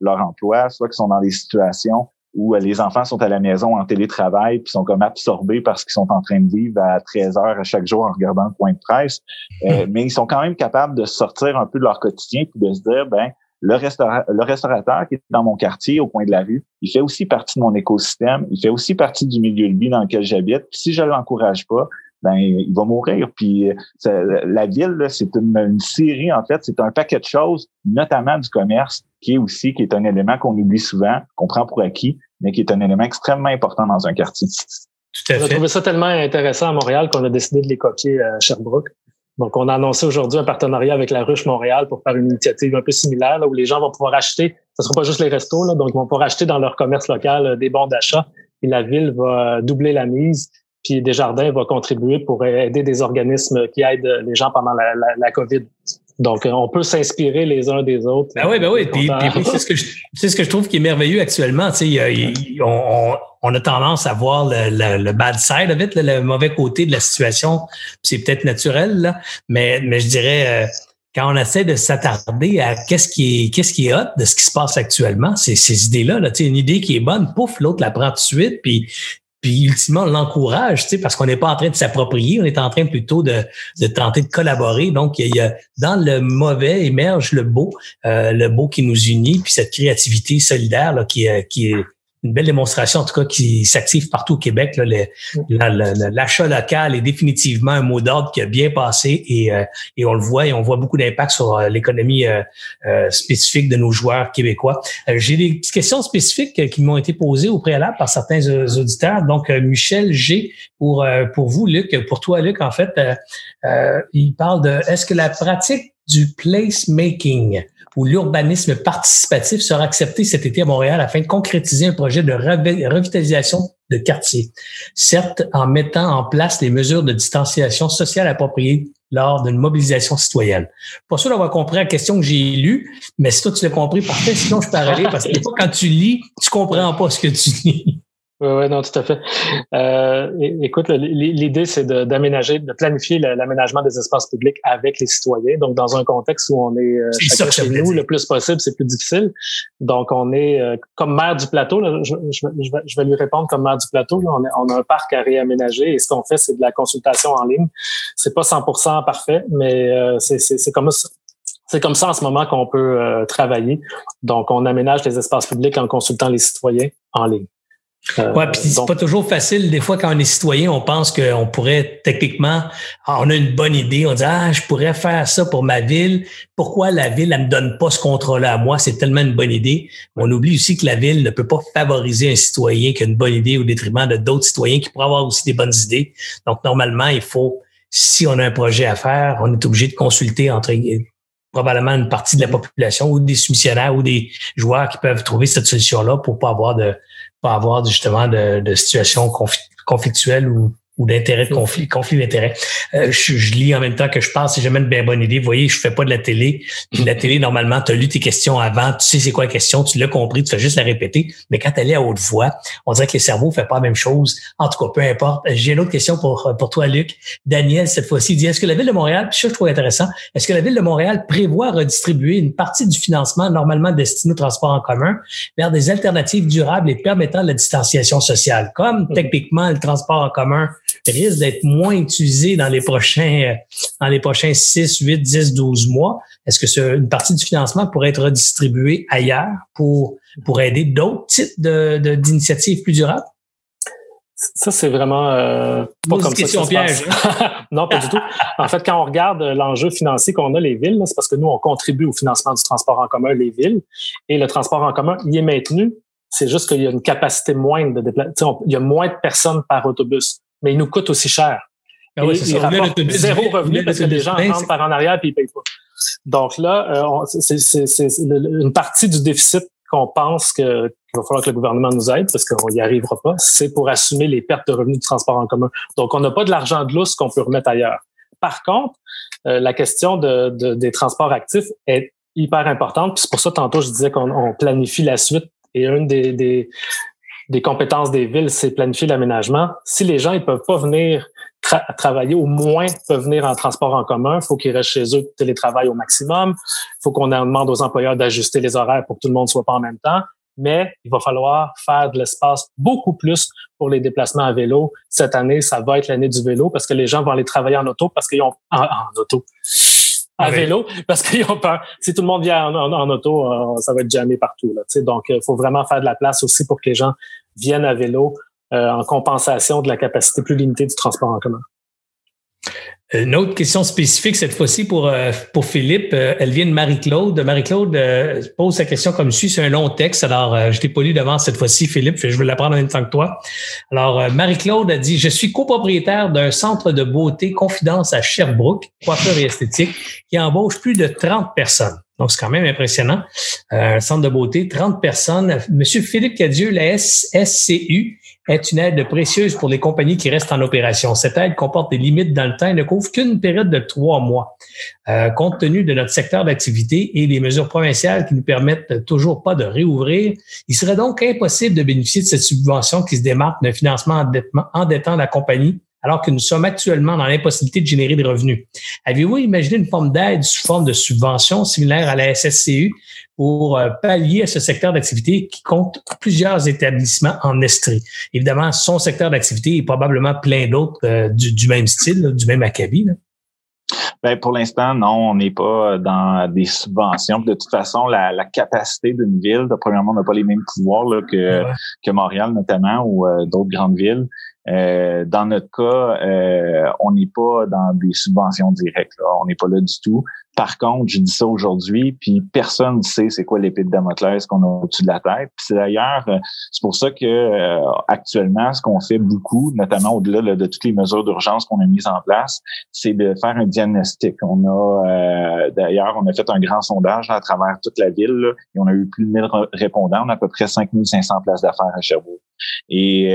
leur emploi, soit qu'ils sont dans des situations où euh, les enfants sont à la maison en télétravail puis sont comme absorbés parce qu'ils sont en train de vivre à 13 heures à chaque jour en regardant le point de presse. Euh, mais ils sont quand même capables de sortir un peu de leur quotidien puis de se dire, ben le, le restaurateur qui est dans mon quartier, au coin de la rue, il fait aussi partie de mon écosystème, il fait aussi partie du milieu de vie dans lequel j'habite. si je l'encourage pas, ben il va mourir. Puis euh, la ville, c'est une, une, série, en fait, c'est un paquet de choses, notamment du commerce, qui est aussi, qui est un élément qu'on oublie souvent, qu'on prend pour acquis, mais qui est un élément extrêmement important dans un quartier. Tout à fait. On a trouvé ça tellement intéressant à Montréal qu'on a décidé de les copier à Sherbrooke. Donc, on a annoncé aujourd'hui un partenariat avec la Ruche Montréal pour faire une initiative un peu similaire là, où les gens vont pouvoir acheter, ce ne sera pas juste les restos, là, donc ils vont pouvoir acheter dans leur commerce local euh, des bons d'achat et la ville va doubler la mise. Puis Desjardins va contribuer pour aider des organismes qui aident les gens pendant la, la, la COVID. Donc, euh, on peut s'inspirer les uns des autres. Ben oui, ben oui. Puis, c'est ce que je, c'est ce que je trouve qui est merveilleux actuellement. Tu sais, on, on, a tendance à voir le, le, bad side of it, le, mauvais côté de la situation. C'est peut-être naturel, là, mais, mais je dirais euh, quand on essaie de s'attarder à qu'est-ce qui est qu'est-ce qui est hot de ce qui se passe actuellement, c'est ces idées-là. Là, tu sais, une idée qui est bonne, pouf, l'autre la prend tout de suite, puis puis ultimement, on l'encourage, tu sais, parce qu'on n'est pas en train de s'approprier, on est en train plutôt de, de tenter de collaborer. Donc, il y a, dans le mauvais émerge le beau, euh, le beau qui nous unit, puis cette créativité solidaire là, qui, qui est une belle démonstration, en tout cas, qui s'active partout au Québec. L'achat local est définitivement un mot d'ordre qui a bien passé et, euh, et on le voit et on voit beaucoup d'impact sur euh, l'économie euh, spécifique de nos joueurs québécois. J'ai des petites questions spécifiques qui m'ont été posées au préalable par certains auditeurs. Donc, Michel G, pour, pour vous, Luc, pour toi, Luc, en fait, il parle de est-ce que la pratique du placemaking où l'urbanisme participatif sera accepté cet été à Montréal afin de concrétiser un projet de revitalisation de quartier. Certes, en mettant en place les mesures de distanciation sociale appropriées lors d'une mobilisation citoyenne. Pas sûr d'avoir compris la question que j'ai lue, mais si toi tu l'as compris, parfait, sinon je peux aller parce que des fois, quand tu lis, tu comprends pas ce que tu lis. Oui, ouais, non, tout à fait. Euh, écoute, l'idée, c'est d'aménager, de, planifier l'aménagement des espaces publics avec les citoyens. Donc, dans un contexte où on est, euh, chez nous le plus possible, c'est plus difficile. Donc, on est euh, comme maire du plateau. je, je, vais, lui répondre comme maire du plateau. on, on, a un parc à réaménager et ce qu'on fait, c'est de la consultation en ligne. C'est pas 100% parfait, mais euh, c'est comme ça. C'est comme ça en ce moment qu'on peut euh, travailler. Donc, on aménage les espaces publics en consultant les citoyens en ligne. Euh, ouais, puis c'est pas toujours facile. Des fois, quand on est citoyen, on pense qu'on pourrait techniquement, ah, on a une bonne idée, on dit ah, je pourrais faire ça pour ma ville. Pourquoi la ville elle me donne pas ce contrôle à moi? C'est tellement une bonne idée. On oublie aussi que la ville ne peut pas favoriser un citoyen qui a une bonne idée au détriment de d'autres citoyens qui pourraient avoir aussi des bonnes idées. Donc normalement, il faut, si on a un projet à faire, on est obligé de consulter entre probablement une partie de la population ou des soumissionnaires ou des joueurs qui peuvent trouver cette solution-là pour pas avoir de pas avoir justement de, de situation conflictuelle ou ou d'intérêt de conflit, conflit d'intérêt. Euh, je, je, lis en même temps que je parle, c'est jamais une bien bonne idée. Vous voyez, je fais pas de la télé. la télé, normalement, tu as lu tes questions avant, tu sais c'est quoi la question, tu l'as compris, tu fais juste la répéter. Mais quand elle est à haute voix, on dirait que le cerveau fait pas la même chose. En tout cas, peu importe. J'ai une autre question pour, pour toi, Luc. Daniel, cette fois-ci, dit, est-ce que la Ville de Montréal, puis ça, je trouve intéressant, est-ce que la Ville de Montréal prévoit redistribuer une partie du financement normalement destiné au transport en commun vers des alternatives durables et permettant la distanciation sociale, comme mm. techniquement le transport en commun risque d'être moins utilisé dans les prochains, dans les prochains 6, 8, 10, 12 mois. Est-ce que une partie du financement pourrait être redistribuée ailleurs pour, pour aider d'autres types de, d'initiatives plus durables? Ça, c'est vraiment euh, pas comme ça. Que piège. Hein? non, pas du tout. En fait, quand on regarde l'enjeu financier qu'on a, les villes, c'est parce que nous, on contribue au financement du transport en commun, les villes, et le transport en commun, il est maintenu. C'est juste qu'il y a une capacité moindre de déplacement. Il y a moins de personnes par autobus mais il nous coûte aussi cher. Ah oui, c'est zéro revenu parce que les gens rentrent par en arrière et ils payent pas. Donc là, euh, c'est une partie du déficit qu'on pense qu'il va falloir que le gouvernement nous aide parce qu'on n'y arrivera pas, c'est pour assumer les pertes de revenus du transport en commun. Donc, on n'a pas de l'argent de lousse qu'on peut remettre ailleurs. Par contre, euh, la question de, des transports actifs est hyper importante. Puis c'est pour ça, tantôt, je disais qu'on planifie la suite. Et une des, des, des compétences des villes, c'est planifier l'aménagement. Si les gens ils peuvent pas venir travailler, au moins peuvent venir en transport en commun, faut qu'ils restent chez eux, télétravail au maximum. Faut qu'on demande aux employeurs d'ajuster les horaires pour que tout le monde soit pas en même temps. Mais il va falloir faire de l'espace beaucoup plus pour les déplacements à vélo. Cette année, ça va être l'année du vélo parce que les gens vont aller travailler en auto parce qu'ils ont en auto à vélo parce qu'ils ont peur. Si tout le monde vient en, auto, euh, ça va être jamais partout. Là, donc, il faut vraiment faire de la place aussi pour que les gens viennent à vélo euh, en compensation de la capacité plus limitée du transport en commun. Une autre question spécifique cette fois-ci pour, euh, pour Philippe. Euh, elle vient de Marie-Claude. Marie-Claude euh, pose sa question comme suit. C'est un long texte. Alors, je t'ai pas lu devant cette fois-ci, Philippe. Je vais l'apprendre en même temps que toi. Alors, Marie-Claude a dit, je suis copropriétaire d'un centre de beauté Confidence à Sherbrooke, coiffeur et esthétique, qui embauche plus de 30 personnes. Donc, c'est quand même impressionnant. un centre de beauté, 30 personnes. Monsieur Philippe Cadieux, la SCU, est une aide précieuse pour les compagnies qui restent en opération. Cette aide comporte des limites dans le temps et ne couvre qu'une période de trois mois. Euh, compte tenu de notre secteur d'activité et des mesures provinciales qui ne permettent toujours pas de réouvrir, il serait donc impossible de bénéficier de cette subvention qui se démarque d'un financement endettant la compagnie alors que nous sommes actuellement dans l'impossibilité de générer des revenus. Avez-vous imaginé une forme d'aide sous forme de subvention similaire à la SSCU pour euh, pallier à ce secteur d'activité qui compte plusieurs établissements en Estrie? Évidemment, son secteur d'activité est probablement plein d'autres euh, du, même style, du même acabit. Ben, pour l'instant, non, on n'est pas dans des subventions. De toute façon, la, capacité d'une ville, premièrement, on n'a pas les mêmes pouvoirs que, que Montréal notamment ou euh, d'autres grandes villes. Euh, dans notre cas, euh, on n'est pas dans des subventions directes. On n'est pas là du tout. Par contre, je dis ça aujourd'hui, puis personne ne sait c'est quoi l'épée de Damoclès qu'on a au-dessus de la tête. Puis c'est d'ailleurs, euh, c'est pour ça que euh, actuellement, ce qu'on fait beaucoup, notamment au-delà de toutes les mesures d'urgence qu'on a mises en place, c'est de faire un diagnostic. On a euh, d'ailleurs, on a fait un grand sondage à travers toute la ville et on a eu plus de 1000 répondants. On a à peu près 5500 places d'affaires à Cherbourg. Et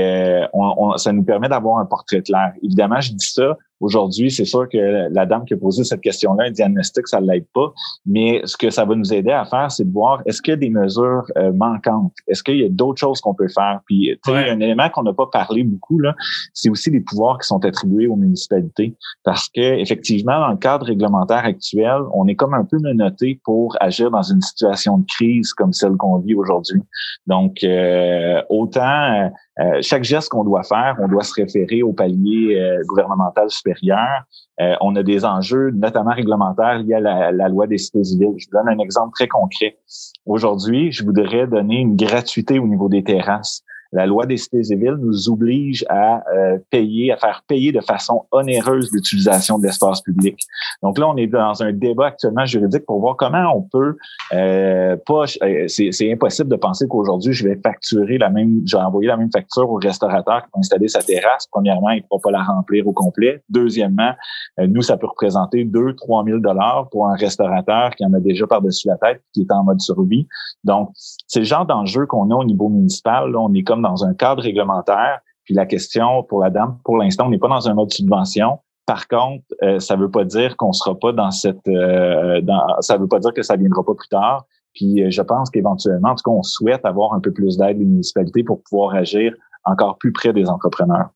on, ça nous permet d'avoir un portrait clair. Évidemment, je dis ça Aujourd'hui, c'est sûr que la dame qui a posé cette question-là, un diagnostic, ça ne l'aide pas. Mais ce que ça va nous aider à faire, c'est de voir est-ce qu'il y a des mesures euh, manquantes? Est-ce qu'il y a d'autres choses qu'on peut faire? Puis, tu sais, un élément qu'on n'a pas parlé beaucoup, là, c'est aussi les pouvoirs qui sont attribués aux municipalités. Parce que, effectivement, dans le cadre réglementaire actuel, on est comme un peu menotté pour agir dans une situation de crise comme celle qu'on vit aujourd'hui. Donc, euh, autant euh, chaque geste qu'on doit faire, on doit se référer au palier euh, gouvernemental supérieur. Euh, on a des enjeux, notamment réglementaires, liés à la, la loi des cités civiles. Je vous donne un exemple très concret. Aujourd'hui, je voudrais donner une gratuité au niveau des terrasses la loi des cités et villes nous oblige à euh, payer, à faire payer de façon onéreuse l'utilisation de l'espace public. Donc là, on est dans un débat actuellement juridique pour voir comment on peut euh, pas. Euh, c'est impossible de penser qu'aujourd'hui, je vais facturer la même, je vais envoyer la même facture au restaurateur qui va installer sa terrasse. Premièrement, il ne pourra pas la remplir au complet. Deuxièmement, nous, ça peut représenter 2 3 000 dollars pour un restaurateur qui en a déjà par-dessus la tête, qui est en mode survie. Donc, c'est le genre d'enjeu qu'on a au niveau municipal. Là, on est comme dans un cadre réglementaire. Puis la question pour la dame, pour l'instant, on n'est pas dans un mode subvention. Par contre, euh, ça ne veut pas dire qu'on sera pas dans cette, euh, dans, ça veut pas dire que ça viendra pas plus tard. Puis euh, je pense qu'éventuellement, en tout cas, on souhaite avoir un peu plus d'aide des municipalités pour pouvoir agir encore plus près des entrepreneurs.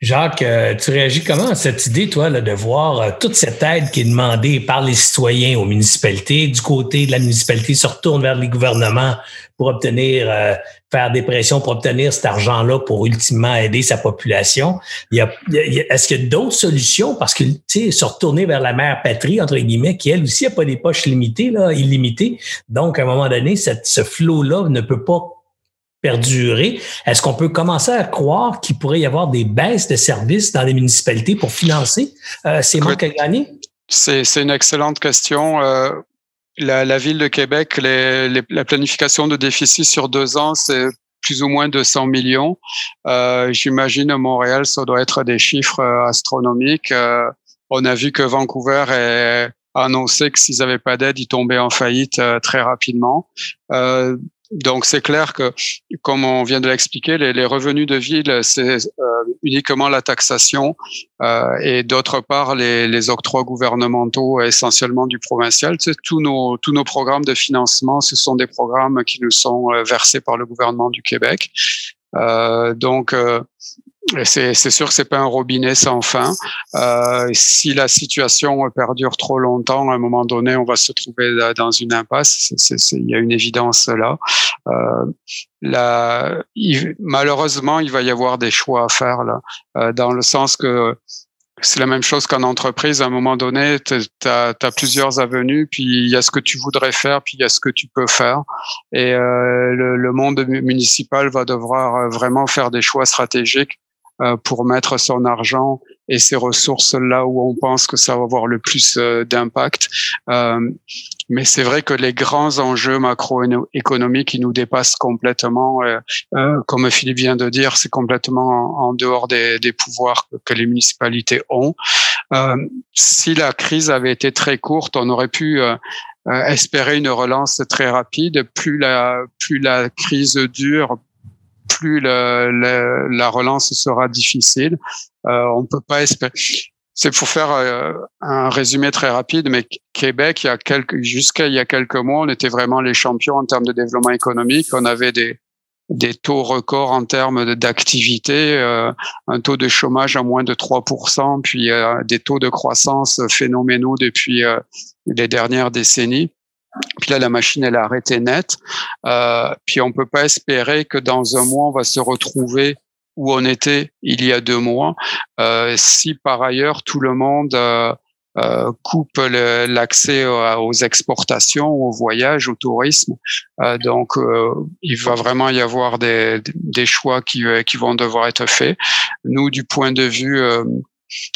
Jacques, euh, tu réagis comment à cette idée, toi, là, de voir euh, toute cette aide qui est demandée par les citoyens aux municipalités, du côté de la municipalité se retourne vers les gouvernements pour obtenir, euh, faire des pressions pour obtenir cet argent-là pour ultimement aider sa population? Il y a, est-ce qu'il y a d'autres solutions? Parce que, tu sais, se retourner vers la mère patrie, entre guillemets, qui elle aussi n'a pas des poches limitées, là, illimitées. Donc, à un moment donné, ce flot-là ne peut pas perdurer, est-ce qu'on peut commencer à croire qu'il pourrait y avoir des baisses de services dans les municipalités pour financer euh, ces manques à gagner? C'est une excellente question. Euh, la, ville de Québec, la planification de déficit sur deux ans, c'est plus ou moins 200 millions. Euh, J'imagine à Montréal, ça doit être des chiffres euh, astronomiques. Euh, on a vu que Vancouver a annoncé que s'ils n'avaient pas d'aide, ils tombaient en faillite très rapidement. Euh, donc c'est clair que, comme on vient de l'expliquer, les, les, revenus de ville, c'est euh, uniquement la taxation euh, et d'autre part les, les, octrois gouvernementaux, essentiellement du provincial. Tu sais, tous nos tous nos programmes de financement, ce sont des programmes qui nous sont euh, versés par le gouvernement du Québec. Euh, donc c'est sûr que c'est pas un robinet sans fin. Euh, si la situation perdure trop longtemps, à un moment donné, on va se trouver dans une impasse. Il y a une évidence là. Euh, là malheureusement, il va y avoir des choix à faire là, euh, dans le sens que c'est la même chose qu'en entreprise. À un moment donné, tu as, plusieurs avenues, puis il y a ce que tu voudrais faire, puis il y a ce que tu peux faire. Et euh, le, le, monde municipal va devoir vraiment faire des choix stratégiques pour mettre son argent et ces ressources là où on pense que ça va avoir le plus d'impact. mais c'est vrai que les grands enjeux macroéconomiques qui nous dépassent complètement, comme Philippe vient de dire, c'est complètement en, dehors des, des pouvoirs que les municipalités ont. si la crise avait été très courte, on aurait pu euh, espérer une relance très rapide. Plus la, plus la crise dure, plus la, la, relance sera difficile. Euh, on peut pas espérer. C'est pour faire euh, un résumé très rapide, mais Québec, il y a quelques, jusqu'à il y a quelques mois, on était vraiment les champions en termes de développement économique. On avait des, des taux records en termes d'activité, euh, un taux de chômage à moins de 3%, puis euh, des taux de croissance phénoménaux depuis les dernières décennies. Puis là, la machine, elle a arrêté net. puis on peut pas espérer que dans un mois, on va se retrouver où on était il y a deux mois. si par ailleurs tout le monde euh, coupe l'accès aux exportations, au voyage, au tourisme. Euh, donc, euh, il va vraiment y avoir des, des choix qui, qui vont devoir être faits. Nous, du point de vue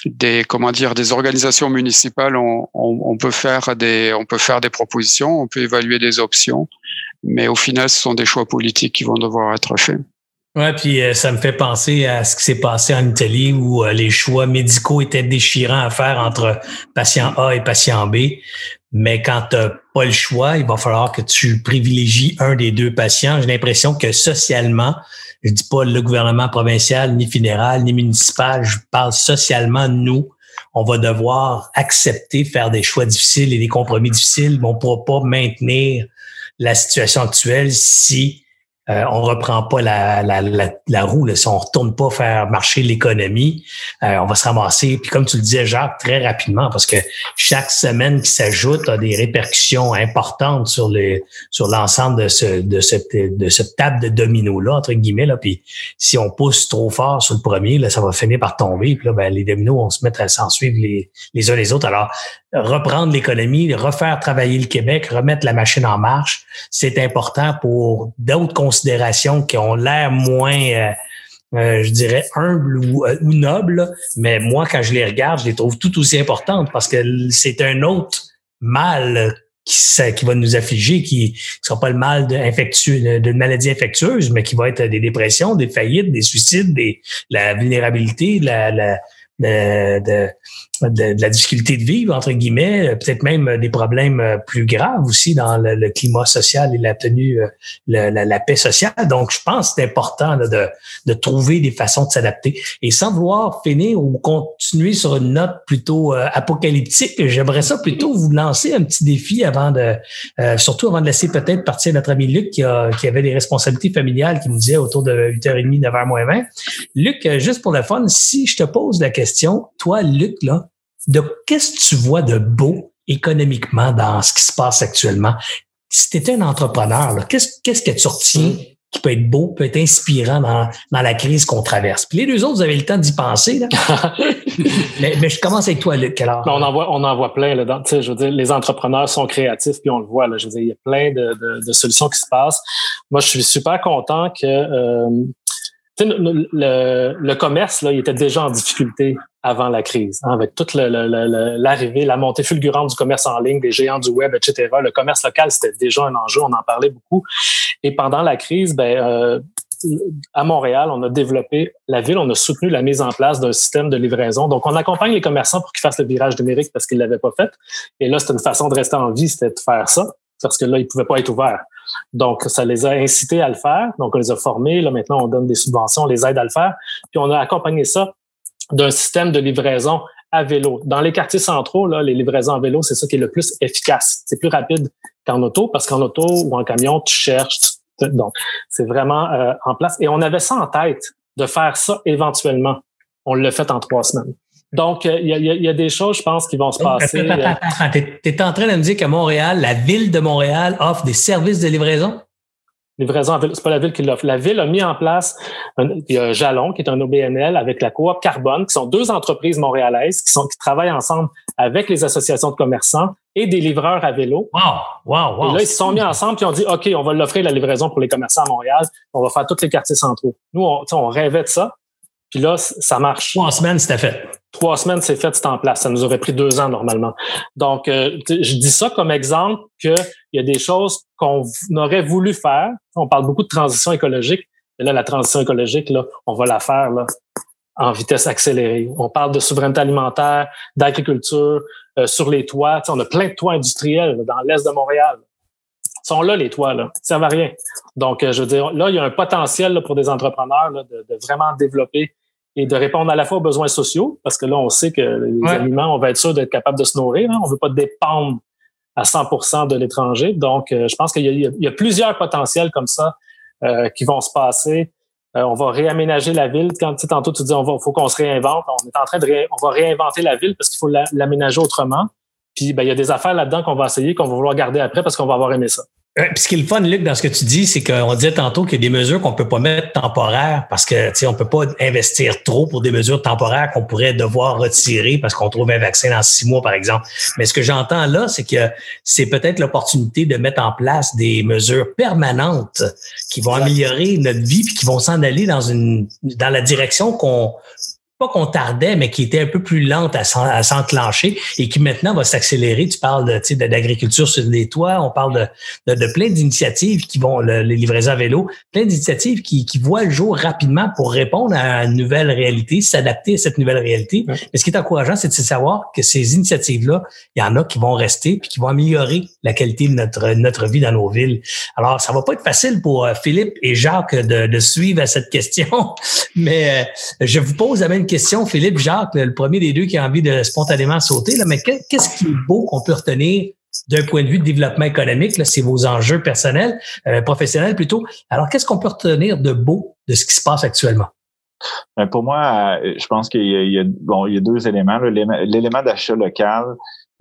des comment dire des organisations municipales, on, peut faire des on peut faire des propositions, on peut évaluer des options, mais au final, ce sont des choix politiques qui vont devoir être faits. Ouais, puis euh, ça me fait penser à ce qui s'est passé en Italie où euh, les choix médicaux étaient déchirants à faire entre patient A et patient B. Mais quand le choix, il va falloir que tu privilégies un des deux patients. J'ai l'impression que socialement, je dis pas le gouvernement provincial, ni fédéral, ni municipal, je parle socialement, nous, on va devoir accepter faire des choix difficiles et des compromis difficiles, mais on pourra pas maintenir la situation actuelle si euh, on reprend pas la, la, la, roue, là, si on retourne pas faire marcher l'économie, euh, on va se ramasser. Puis comme tu le disais, Jacques, très rapidement, parce que chaque semaine qui s'ajoute a des répercussions importantes sur sur l'ensemble de ce de cette de cette table de domino là entre guillemets là. Puis si on pousse trop fort sur le premier, là, ça va finir par tomber. Puis là, ben, les dominos vont se mettre à s'en suivre les les uns les autres. Alors reprendre l'économie, refaire travailler le Québec, remettre la machine en marche, c'est important pour d'autres qui ont l'air moins, euh, euh, je dirais, humbles ou, euh, nobles. Mais moi, quand je les regarde, je les trouve tout aussi importantes parce que c'est un autre mal qui, qui va nous affliger, qui ne sera pas le mal d'une maladie infectieuse, mais qui va être des dépressions, des faillites, des suicides, des, la vulnérabilité, la, la de, de, la difficulté de vivre, entre guillemets, peut-être même des problèmes plus graves aussi dans le, climat social et la tenue, la, paix sociale. Donc, je pense que c'est important de, de trouver des façons de s'adapter. Et sans vouloir finir ou continuer sur une note plutôt euh, apocalyptique, j'aimerais ça plutôt vous lancer un petit défi avant de, euh, surtout avant de laisser peut-être partir notre ami Luc qui, a, qui avait des responsabilités familiales qui nous disait autour de 8h30, 9h moins 20. Luc, juste pour le fun, si je te pose la question, toi, Luc, là, de qu'est-ce que tu vois de beau économiquement dans ce qui se passe actuellement? Si tu étais un entrepreneur, qu'est-ce, que tu retiens qui peut être beau, peut être inspirant dans, dans la crise qu'on traverse? Puis les deux autres, vous avez le temps d'y penser. Là. mais, je commence avec toi, Luc. Alors. on en voit, on en voit plein. Là, je veux dire, les entrepreneurs sont créatifs, puis on le voit. Là, je veux dire, il y a plein de, de, de solutions qui se passent. Moi, je suis super content que euh, le, le, commerce, là, il était déjà en difficulté avant la crise, hein, avec toute l'arrivée, la montée fulgurante du commerce en ligne, des géants du web, etc. Le commerce local, c'était déjà un enjeu, on en parlait beaucoup. Et pendant la crise, ben, euh, à Montréal, on a développé la ville, on a soutenu la mise en place d'un système de livraison. Donc, on accompagne les commerçants pour qu'ils fassent le virage numérique parce qu'ils l'avaient pas fait. Et là, c'était une façon de rester en vie, c'était de faire ça parce que là, ils pouvaient pas être ouverts. Donc, ça les a incités à le faire. Donc, on les a formés. Là, maintenant, on donne des subventions, on les aide à le faire. Puis, on a accompagné ça d'un système de livraison à vélo. Dans les quartiers centraux, là, les livraisons à vélo, c'est ça qui est le plus efficace. C'est plus rapide qu'en auto parce qu'en auto ou en camion, tu cherches. donc, c'est vraiment euh, en place. Et on avait ça en tête de faire ça éventuellement. On l'a fait en trois semaines. Donc, il y, a, des choses, je pense, qui vont se passer. Tu es en train de me dire que Montréal, la ville de Montréal, offre des services de livraison? Livraison c'est pas la ville qui l'offre. La ville a mis en place, il y a Jalon, qui est un OBNL, avec la coop Carbone, qui sont deux entreprises montréalaises qui, sont, qui travaillent ensemble avec les associations de commerçants et des livreurs à vélo. Wow, wow, wow. Et là, ils se sont mis ensemble et ont dit, OK, on va l'offrir la livraison pour les commerçants à Montréal. On va faire tous les quartiers centraux. Nous, on, on rêvait de ça. Puis là, ça marche. En semaine, c'était fait. Trois semaines, c'est fait, c'est en place. Ça nous aurait pris deux ans normalement. Donc, euh, je dis ça comme exemple qu'il y a des choses qu'on aurait voulu faire. On parle beaucoup de transition écologique. Mais là, la transition écologique, là, on va la faire là, en vitesse accélérée. On parle de souveraineté alimentaire, d'agriculture, euh, sur les toits. on a plein de toits industriels dans l'est de Montréal. Ils sont là, les toits, là. Ça va rien. Donc, euh, je veux dire, là, il y a un potentiel pour des entrepreneurs de, vraiment développer et de répondre à la fois aux besoins sociaux, parce que là, on sait que les aliments, on va être sûr d'être capable de se nourrir. Hein. On ne veut pas dépendre à 100% de l'étranger. Donc, euh, je pense qu'il y, a plusieurs potentiels comme ça qui vont se passer euh, on va réaménager la ville. Quand tu sais, tantôt tu dis on va, faut qu'on se réinvente. On est en train de on va réinventer la ville parce qu'il faut l'aménager autrement. Puis ben, il y a des affaires là-dedans qu'on va essayer, qu'on va vouloir garder après parce qu'on va avoir aimé ça. Euh, puis ce qui est le fun, Luc, dans ce que tu dis, c'est qu'on disait tantôt qu'il y a des mesures qu'on peut pas mettre temporaires parce que, on peut pas investir trop pour des mesures temporaires qu'on pourrait devoir retirer parce qu'on trouve un vaccin dans six mois, par exemple. Mais ce que j'entends là, c'est que c'est peut-être l'opportunité de mettre en place des mesures permanentes qui vont améliorer notre vie puis qui vont s'en aller dans une, dans la direction qu'on, pas qu'on tardait, mais qui était un peu plus lente à s'enclencher et qui maintenant va s'accélérer. Tu parles de, d'agriculture sur les toits, on parle de, de, plein d'initiatives qui vont, les livraisons à vélo, plein d'initiatives qui, qui voient le jour rapidement pour répondre à une nouvelle réalité, s'adapter à cette nouvelle réalité. Mais ce qui est encourageant, c'est de savoir que ces initiatives-là, il y en a qui vont rester puis qui vont améliorer la qualité de notre, notre vie dans nos villes. Alors, ça va pas être facile pour euh, Philippe et Jacques de, de suivre à cette question, mais euh, je vous pose la même question, Philippe, Jacques, le premier des deux qui a envie de spontanément sauter, mais qu'est-ce qui est beau qu'on peut retenir d'un point de vue de développement économique, c'est vos enjeux personnels, euh, professionnels plutôt. Alors, qu'est-ce qu'on peut retenir de beau de ce qui se passe actuellement? Ben, pour moi, je pense qu'il y, y a deux éléments. L'élément d'achat local,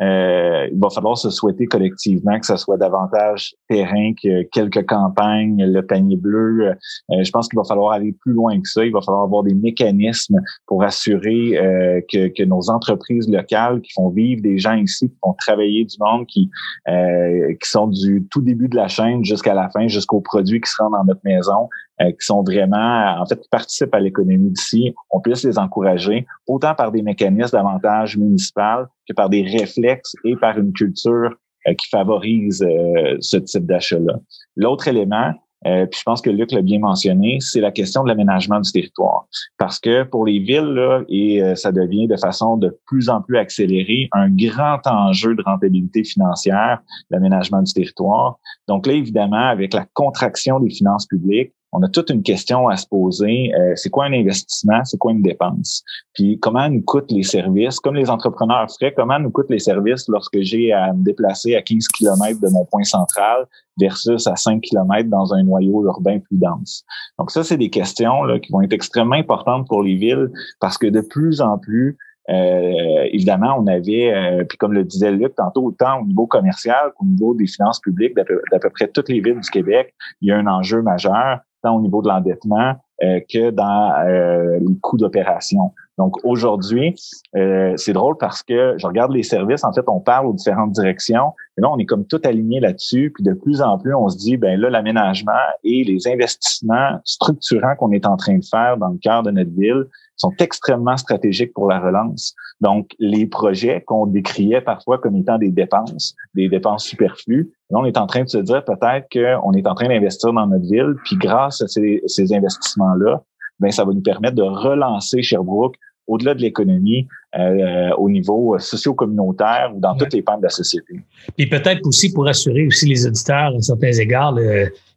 euh, il va falloir se souhaiter collectivement que ce soit davantage terrain que quelques campagnes, le panier bleu. Euh, je pense qu'il va falloir aller plus loin que ça. Il va falloir avoir des mécanismes pour assurer euh, que, que, nos entreprises locales qui font vivre des gens ici, qui font travailler du monde, qui, qui sont du tout début de la chaîne jusqu'à la fin, jusqu'aux produits qui se rendent dans notre maison, qui sont vraiment, en fait, qui participent à l'économie d'ici, on puisse les encourager, autant par des mécanismes davantage municipaux que par des réflexes et par une culture euh, qui favorise euh, ce type d'achat-là. L'autre élément, euh, puis je pense que Luc l'a bien mentionné, c'est la question de l'aménagement du territoire. Parce que pour les villes, là, et ça devient de façon de plus en plus accélérée, un grand enjeu de rentabilité financière, l'aménagement du territoire. Donc là, évidemment, avec la contraction des finances publiques, on a toute une question à se poser. Euh, c'est quoi un investissement? C'est quoi une dépense? Puis comment nous coûtent les services? Comme les entrepreneurs feraient, comment nous coûtent les services lorsque j'ai à me déplacer à 15 km de mon point central versus à 5 km dans un noyau urbain plus dense? Donc ça, c'est des questions là, qui vont être extrêmement importantes pour les villes parce que de plus en plus, euh, évidemment, on avait, euh, puis comme le disait Luc tantôt, autant au niveau commercial qu'au niveau des finances publiques d'à peu, près toutes les villes du Québec, il y a un enjeu majeur au niveau de l'endettement euh, que dans euh, les coûts d'opération. Donc aujourd'hui, euh, c'est drôle parce que je regarde les services, en fait, on parle aux différentes directions, et là, on est comme tout aligné là-dessus, puis de plus en plus, on se dit, ben là, l'aménagement et les investissements structurants qu'on est en train de faire dans le cœur de notre ville sont extrêmement stratégiques pour la relance. Donc, les projets qu'on décriait parfois comme étant des dépenses, des dépenses superflues, là, on est en train de se dire peut-être qu'on est en train d'investir dans notre ville, puis grâce à ces, ces investissements-là, ben ça va nous permettre de relancer Sherbrooke au-delà de l'économie, euh, au niveau socio-communautaire ou dans toutes les pentes de la société. Et peut-être aussi pour assurer aussi les auditeurs à certains égards,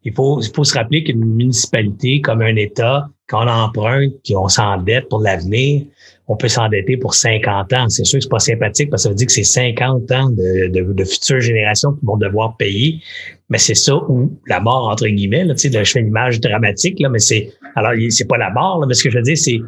il, faut, il faut se rappeler qu'une municipalité comme un État, quand on emprunte puis on s'endette pour l'avenir, on peut s'endetter pour 50 ans. C'est sûr que c'est pas sympathique parce que ça veut dire que c'est 50 ans de, de, de, futures générations qui vont devoir payer. Mais c'est ça où la mort, entre guillemets, là, je fais une image dramatique, là, mais c'est alors c'est pas la mort, là, mais ce que je veux dire, c'est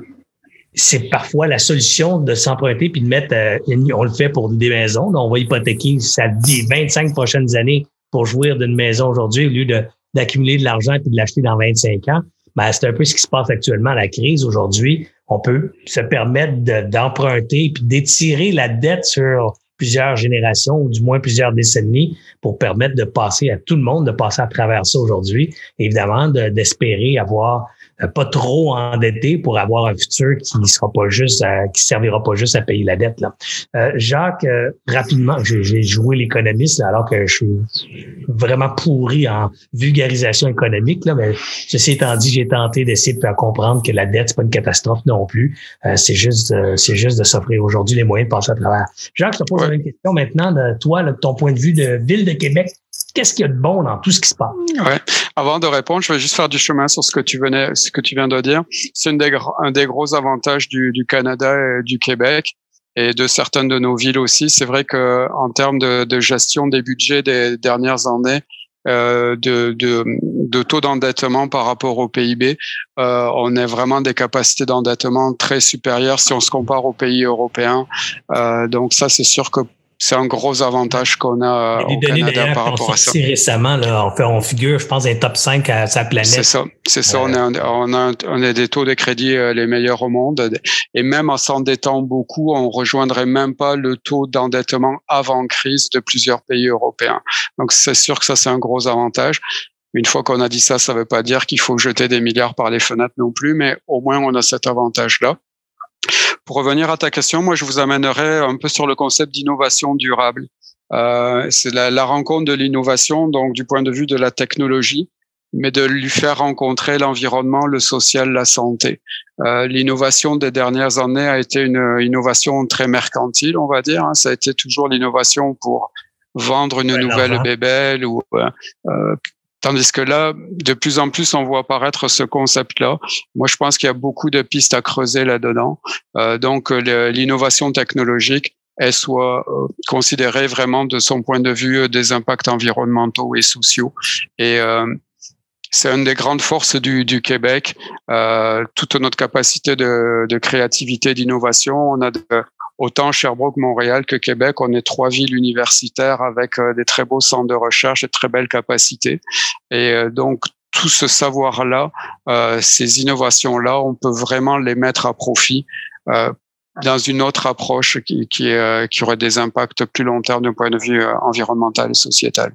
c'est parfois la solution de s'emprunter puis de mettre, euh, on le fait pour des maisons, on va hypothéquer sa vie 25 prochaines années pour jouir d'une maison aujourd'hui au lieu de, d'accumuler de l'argent puis de l'acheter dans 25 ans. Ben, c'est un peu ce qui se passe actuellement, la crise aujourd'hui. On peut se permettre d'emprunter puis d'étirer la dette sur plusieurs générations ou du moins plusieurs décennies pour permettre de passer à tout le monde de passer à travers ça aujourd'hui. Évidemment, d'espérer avoir pas trop endetté pour avoir un futur qui ne sera pas juste, qui servira pas juste à payer la dette. Là. Euh, Jacques, rapidement, j'ai joué l'économiste alors que je suis vraiment pourri en vulgarisation économique. Là, mais ceci étant dit, j'ai tenté d'essayer de faire comprendre que la dette c'est pas une catastrophe non plus. c'est juste, c'est juste de s'offrir aujourd'hui les moyens de passer à travers. Jacques, je te pose une question maintenant de toi, de ton point de vue de ville de Québec qu'est-ce qu'il y a de bon dans tout ce qui se passe? Ouais. Avant de répondre, je vais juste faire du chemin sur ce que tu venais, ce que tu viens de dire. C'est un un des gros avantages du, du, Canada et du Québec et de certaines de nos villes aussi. C'est vrai que en termes de, de, gestion des budgets des dernières années, euh, de, de, de, taux d'endettement par rapport au PIB, euh, on a vraiment des capacités d'endettement très supérieures si on se compare aux pays européens. Euh, donc ça, c'est sûr que c'est un gros avantage qu'on a au Canada par rapport à ça. récemment, là, on, fait, on figure, je pense, un top 5 à sa planète. C'est ça, c'est ça. On, a, on, a, on a des taux de crédit euh, les meilleurs au monde. Et même en s'endettant beaucoup, on rejoindrait même pas le taux d'endettement avant crise de plusieurs pays européens. Donc c'est sûr que ça, c'est un gros avantage. Une fois qu'on a dit ça, ça ne veut pas dire qu'il faut jeter des milliards par les fenêtres non plus, mais au moins on a cet avantage-là. Pour revenir à ta question, moi, je vous amènerai un peu sur le concept d'innovation durable. Euh, c'est la, la, rencontre de l'innovation, donc du point de vue de la technologie, mais de lui faire rencontrer l'environnement, le social, la santé. Euh, l'innovation des dernières années a été une innovation très mercantile, on va dire. Hein. Ça a été toujours l'innovation pour vendre une nouvelle bébelle ou euh, euh Tandis que là, de plus en plus, on voit apparaître ce concept-là. Moi, je pense qu'il y a beaucoup de pistes à creuser là-dedans. Euh, donc, l'innovation technologique, elle soit euh, considérée vraiment de son point de vue euh, des impacts environnementaux et sociaux. Et euh, c'est une des grandes forces du, du Québec. Euh, toute notre capacité de, de créativité, d'innovation, on a de, autant Sherbrooke, Montréal que Québec, on est trois villes universitaires avec euh, des très beaux centres de recherche et très belles capacités. Et euh, donc, tout ce savoir-là, euh, ces innovations-là, on peut vraiment les mettre à profit dans une autre approche qui, qui, qui, aurait des impacts plus long terme d'un point de vue environnemental et sociétal.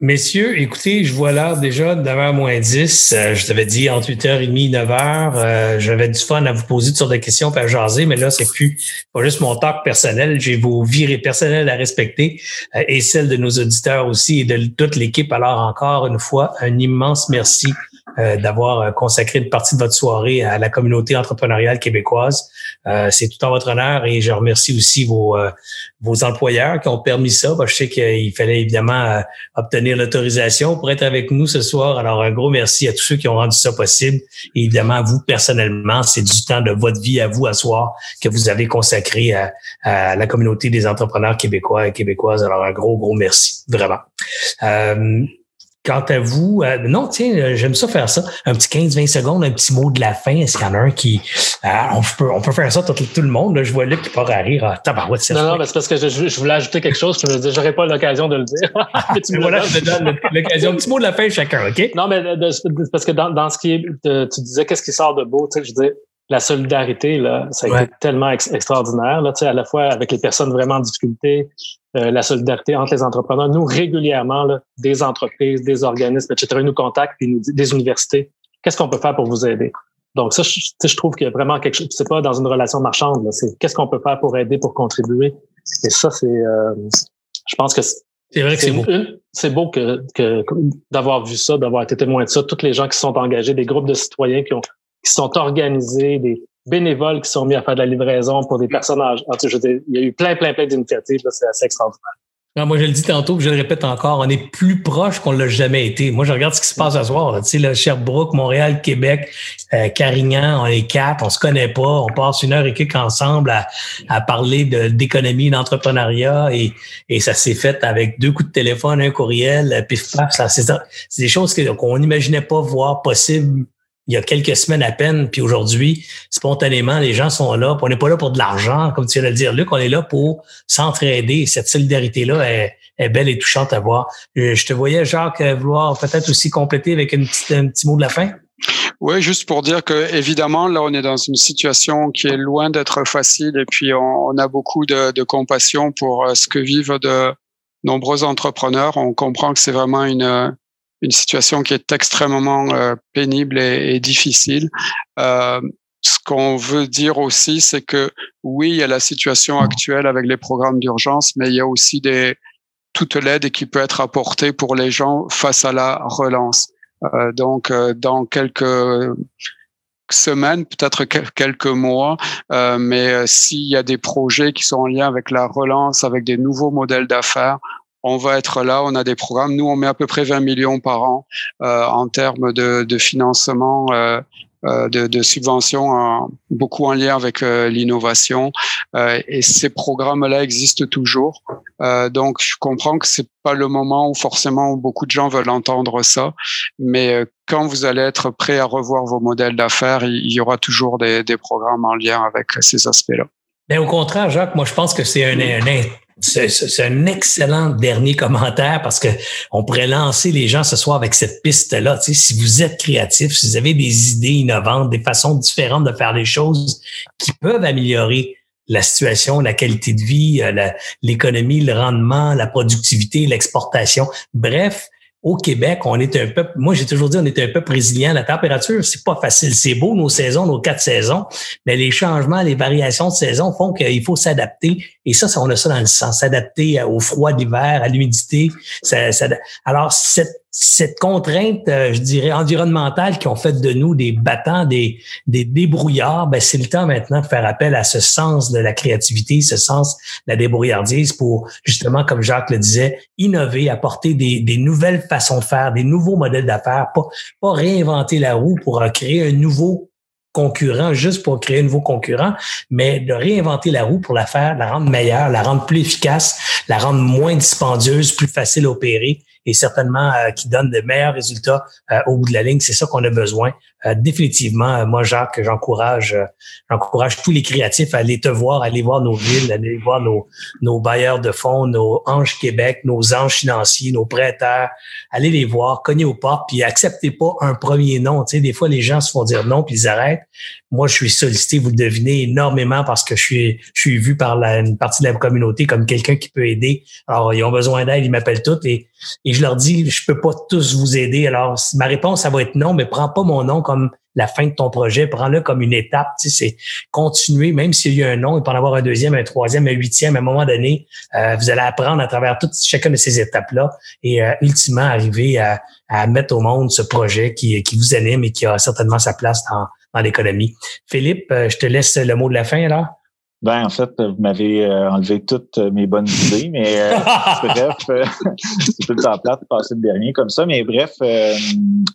Messieurs, écoutez, je vois l'heure déjà de 9h moins 10. Euh, je t'avais dit entre 8h30 et 9h. Euh, J'avais du fun à vous poser toutes sortes de questions à jaser, mais là, c'est plus pas juste mon talk personnel. J'ai vos vies personnelles à respecter euh, et celles de nos auditeurs aussi et de toute l'équipe. Alors, encore une fois, un immense merci euh, d'avoir euh, consacré une partie de votre soirée à la communauté entrepreneuriale québécoise. Euh, c'est tout en votre honneur et je remercie aussi vos, employeurs qui ont permis ça. je sais qu'il fallait évidemment obtenir l'autorisation pour être avec nous ce soir. Alors, un gros merci à tous ceux qui ont rendu ça possible. Évidemment, vous personnellement, c'est du temps de votre vie à vous à soir que vous avez consacré à, la communauté des entrepreneurs québécois et québécoises. Alors, un gros, gros merci, vraiment. Quant à vous, euh, non, tiens, euh, j'aime ça faire ça. Un petit 15-20 secondes, un petit mot de la fin. Est-ce qu'il y en a un qui. Euh, on, peut, on peut faire ça tout, tout le monde. Là? Je vois Luc qui part à rire. Ah, tabarouette, non, non, c'est parce que je, je, voulais ajouter quelque chose. Je me j'aurais pas l'occasion de le dire. voilà, je te donne l'occasion. Un petit mot de la fin chacun, OK? Non, mais parce que dans, dans ce qui est. Tu disais qu'est-ce qui sort de beau, tu sais, je dis la solidarité, là, ça a été tellement extraordinaire, là, à la fois avec les personnes vraiment en difficulté, euh, la solidarité entre les entrepreneurs. Nous, régulièrement, là, des entreprises, des organismes, etc., nous contactent et nous des universités, qu'est-ce qu'on peut faire pour vous aider? Donc, ça, je, je trouve qu'il y a vraiment quelque chose, c'est pas dans une relation marchande, c'est qu'est-ce qu'on peut faire pour aider, pour contribuer? Et ça, c'est, euh, je pense que c'est vrai que c'est beau. C'est beau que, que d'avoir vu ça, d'avoir été témoin de ça. Tous les gens qui sont engagés, des groupes de citoyens qui ont qui sont organisés, des bénévoles qui sont mis à faire de la livraison pour des personnes âgées. il y a eu plein, plein, plein d'initiatives. C'est assez extraordinaire. Moi, je le dis tantôt, je le répète encore, on est plus proche qu'on l'a jamais été. Moi, je regarde ce qui se passe ce soir. Tu sais, là, Sherbrooke, Montréal, Québec, euh, Carignan, on est quatre, on se connaît pas, on passe une heure et quelques ensemble à, à parler d'économie, d'entrepreneuriat et, et ça s'est fait avec deux coups de téléphone, un courriel, pif paf. C'est des choses qu'on n'imaginait pas voir possible il y a quelques semaines à peine, puis aujourd'hui, spontanément, les gens sont là. on n'est pas là pour de l'argent, comme tu viens de le dire, Luc, on est là pour s'entraider. Cette solidarité-là est, belle et touchante à voir. Je te voyais, Jacques, vouloir peut-être aussi compléter avec un petit mot de la fin. Oui, juste pour dire que évidemment, là, on est dans une situation qui est loin d'être facile et puis on, a beaucoup de, de, compassion pour euh, ce que vivent de nombreux entrepreneurs. On comprend que c'est vraiment une une situation qui est extrêmement euh, pénible et, et difficile. Euh, ce qu'on veut dire aussi, c'est que oui, il y a la situation actuelle avec les programmes d'urgence, mais il y a aussi des, toute l'aide qui peut être apportée pour les gens face à la relance. Euh, donc, euh, dans quelques semaines, peut-être quelques mois, euh, mais euh, s'il y a des projets qui sont en lien avec la relance, avec des nouveaux modèles d'affaires, on va être là, on a des programmes. Nous, on met à peu près 20 millions par an euh, en termes de, de financement euh, euh, de, de, subventions, beaucoup en lien avec euh, l'innovation. Euh, et ces programmes-là existent toujours. donc, je comprends que c'est pas le moment où forcément beaucoup de gens veulent entendre ça, mais quand vous allez être prêt à revoir vos modèles d'affaires, il, y aura toujours des, des programmes en lien avec ces aspects-là. Ben, au contraire, Jacques, moi, je pense que c'est un, un, c'est un excellent dernier commentaire parce que on pourrait lancer les gens ce soir avec cette piste-là. Si vous êtes créatif, si vous avez des idées innovantes, des façons différentes de faire les choses qui peuvent améliorer la situation, la qualité de vie, euh, l'économie, le rendement, la productivité, l'exportation. Bref, au Québec, on est un peu, moi j'ai toujours dit, on est un peu résilient. La température, c'est pas facile. C'est beau nos saisons, nos quatre saisons, mais les changements, les variations de saison font qu'il faut s'adapter. Et ça, on a ça dans le sens, s'adapter au froid d'hiver, à l'humidité. Alors, cette cette contrainte, euh, je dirais, environnementale qui ont fait de nous des battants, des, des débrouillards, ben c'est le temps maintenant de faire appel à ce sens de la créativité, ce sens de la débrouillardise pour justement, comme Jacques le disait, innover, apporter des, nouvelles façons de faire, des nouveaux modèles d'affaires, pas, pas réinventer la roue pour euh, créer un nouveau concurrent juste pour créer un nouveau concurrent, mais de réinventer la roue pour la faire, la rendre meilleure, la rendre plus efficace, la rendre moins dispendieuse, plus facile à opérer et certainement euh, qui donne de meilleurs résultats euh, au bout de la ligne. C'est ça qu'on a besoin. Euh, définitivement, moi, Jacques, j'encourage j'encourage tous les créatifs à aller te voir, aller voir nos villes, aller voir nos, nos bailleurs de fonds, nos anges Québec, nos anges financiers, nos prêteurs. Allez les voir, cognez aux portes, puis acceptez pas un premier nom. Tu sais, des fois, les gens se font dire non, puis ils arrêtent. Moi, je suis sollicité, vous le devinez, énormément parce que je suis, je suis vu par la, une partie de la communauté comme quelqu'un qui peut aider. Alors, ils ont besoin d'aide, ils m'appellent tous et, et je leur dis, je peux pas tous vous aider. Alors, ma réponse, ça va être non, mais prends pas mon nom comme la fin de ton projet, prends-le comme une étape. Tu sais, c'est continuer, même s'il y a un nom, il peut en avoir un deuxième, un troisième, un huitième. À un moment donné, euh, vous allez apprendre à travers toutes chacune de ces étapes-là et euh, ultimement arriver à, mettre au monde ce projet qui, qui vous anime et qui a certainement sa place dans, dans l'économie. Philippe, euh, je te laisse le mot de la fin alors. Ben, en fait, vous m'avez euh, enlevé toutes mes bonnes idées, mais euh, bref, euh, c'est tout le temps plate de passer le dernier comme ça. Mais bref, euh,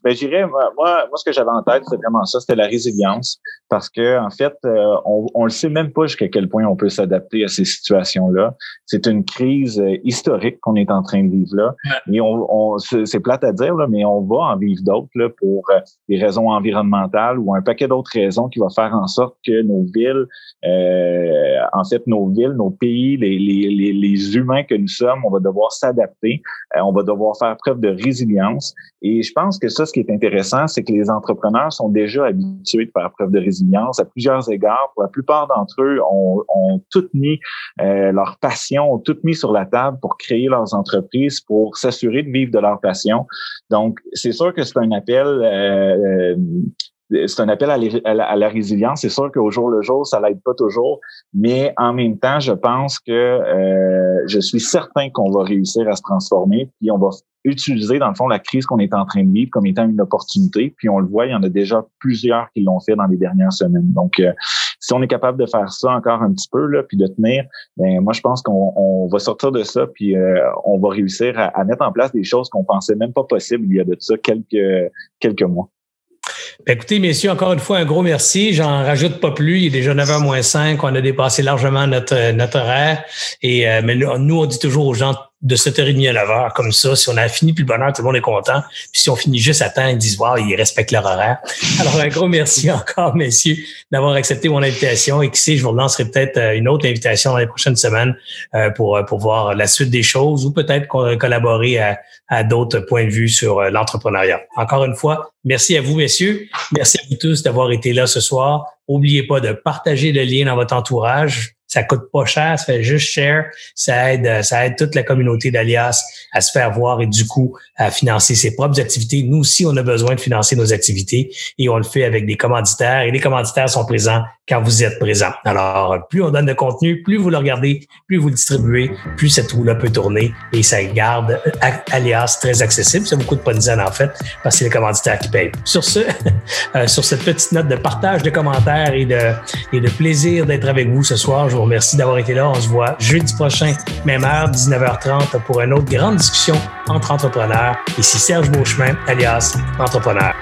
ben, j'irais, moi, moi, ce que j'avais en tête, c'est vraiment ça, c'était la résilience. Parce que, en fait, on, on le sait même pas jusqu'à quel point on peut s'adapter à ces situations-là. C'est une crise historique qu'on est en train de vivre là. Et on, on c'est plate à dire, là, mais on va en vivre d'autres pour des raisons environnementales ou un paquet d'autres raisons qui va faire en sorte que nos villes euh, en fait, nos villes, nos pays, les, les, les, humains que nous sommes, on va devoir s'adapter, euh, on va devoir faire preuve de résilience. Et je pense que ça, ce qui est intéressant, c'est que les entrepreneurs sont déjà habitués de faire preuve de résilience à plusieurs égards. Pour la plupart d'entre eux, ont, ont tout mis euh, leur passion, ont tout mis sur la table pour créer leurs entreprises, pour s'assurer de vivre de leur passion. Donc, c'est sûr que c'est un appel euh, c'est un appel à, la, résilience. C'est sûr qu'au jour le jour, ça l'aide pas toujours, mais en même temps, je pense que euh, je suis certain qu'on va réussir à se transformer, puis on va utiliser dans le fond la crise qu'on est en train de vivre comme étant une opportunité. Puis on le voit, il y en a déjà plusieurs qui l'ont fait dans les dernières semaines. Donc, euh, si on est capable de faire ça encore un petit peu là, puis de tenir, ben moi je pense qu'on va sortir de ça, puis euh, on va réussir à, à, mettre en place des choses qu'on pensait même pas possible il y a de ça quelques quelques mois. Ben, écoutez, messieurs, encore une fois, un gros merci. J'en rajoute pas plus. Il est déjà 9h moins 5. On a dépassé largement notre, notre horaire. Et, euh, mais nous, on dit toujours aux gens, de 7h30 à 9h, comme ça. Si on a fini plus le bonheur, tout le monde est content. Puis si on finit juste à temps, ils disent, wow, ils respectent leur horaire. Alors, un gros merci encore, messieurs, d'avoir accepté mon invitation. Et qui sait, je vous relancerai peut-être euh, une autre invitation dans les prochaines semaines euh, pour, euh, pour voir la suite des choses ou peut-être collaborer à, à d'autres points de vue sur l'entrepreneuriat. Encore une fois, merci à vous, messieurs. Merci à vous tous d'avoir été là ce soir. N'oubliez pas de partager le lien dans votre entourage Ça coûte pas cher, ça fait juste cher. Ça aide, ça aide toute la communauté d'Alias à se faire voir et du coup à financer ses propres activités. Nous aussi, on a besoin de financer nos activités et on le fait avec des commanditaires et les commanditaires sont présents quand vous êtes présent. Alors, plus on donne de contenu, plus vous le regardez, plus vous le distribuez, plus cette roue-là peut tourner et ça garde Alias très accessible. Ça vous coûte pas une en fait parce que c'est les commanditaires qui payent. Sur ce, euh, sur cette petite note de partage de commentaires et de, et de plaisir d'être avec vous ce soir, je vous remercie d'avoir été là. On se voit jeudi prochain, même heure, 19h30 pour une autre grande discussion entre entrepreneurs. Ici Serge Beauchemin, alias Entrepreneur.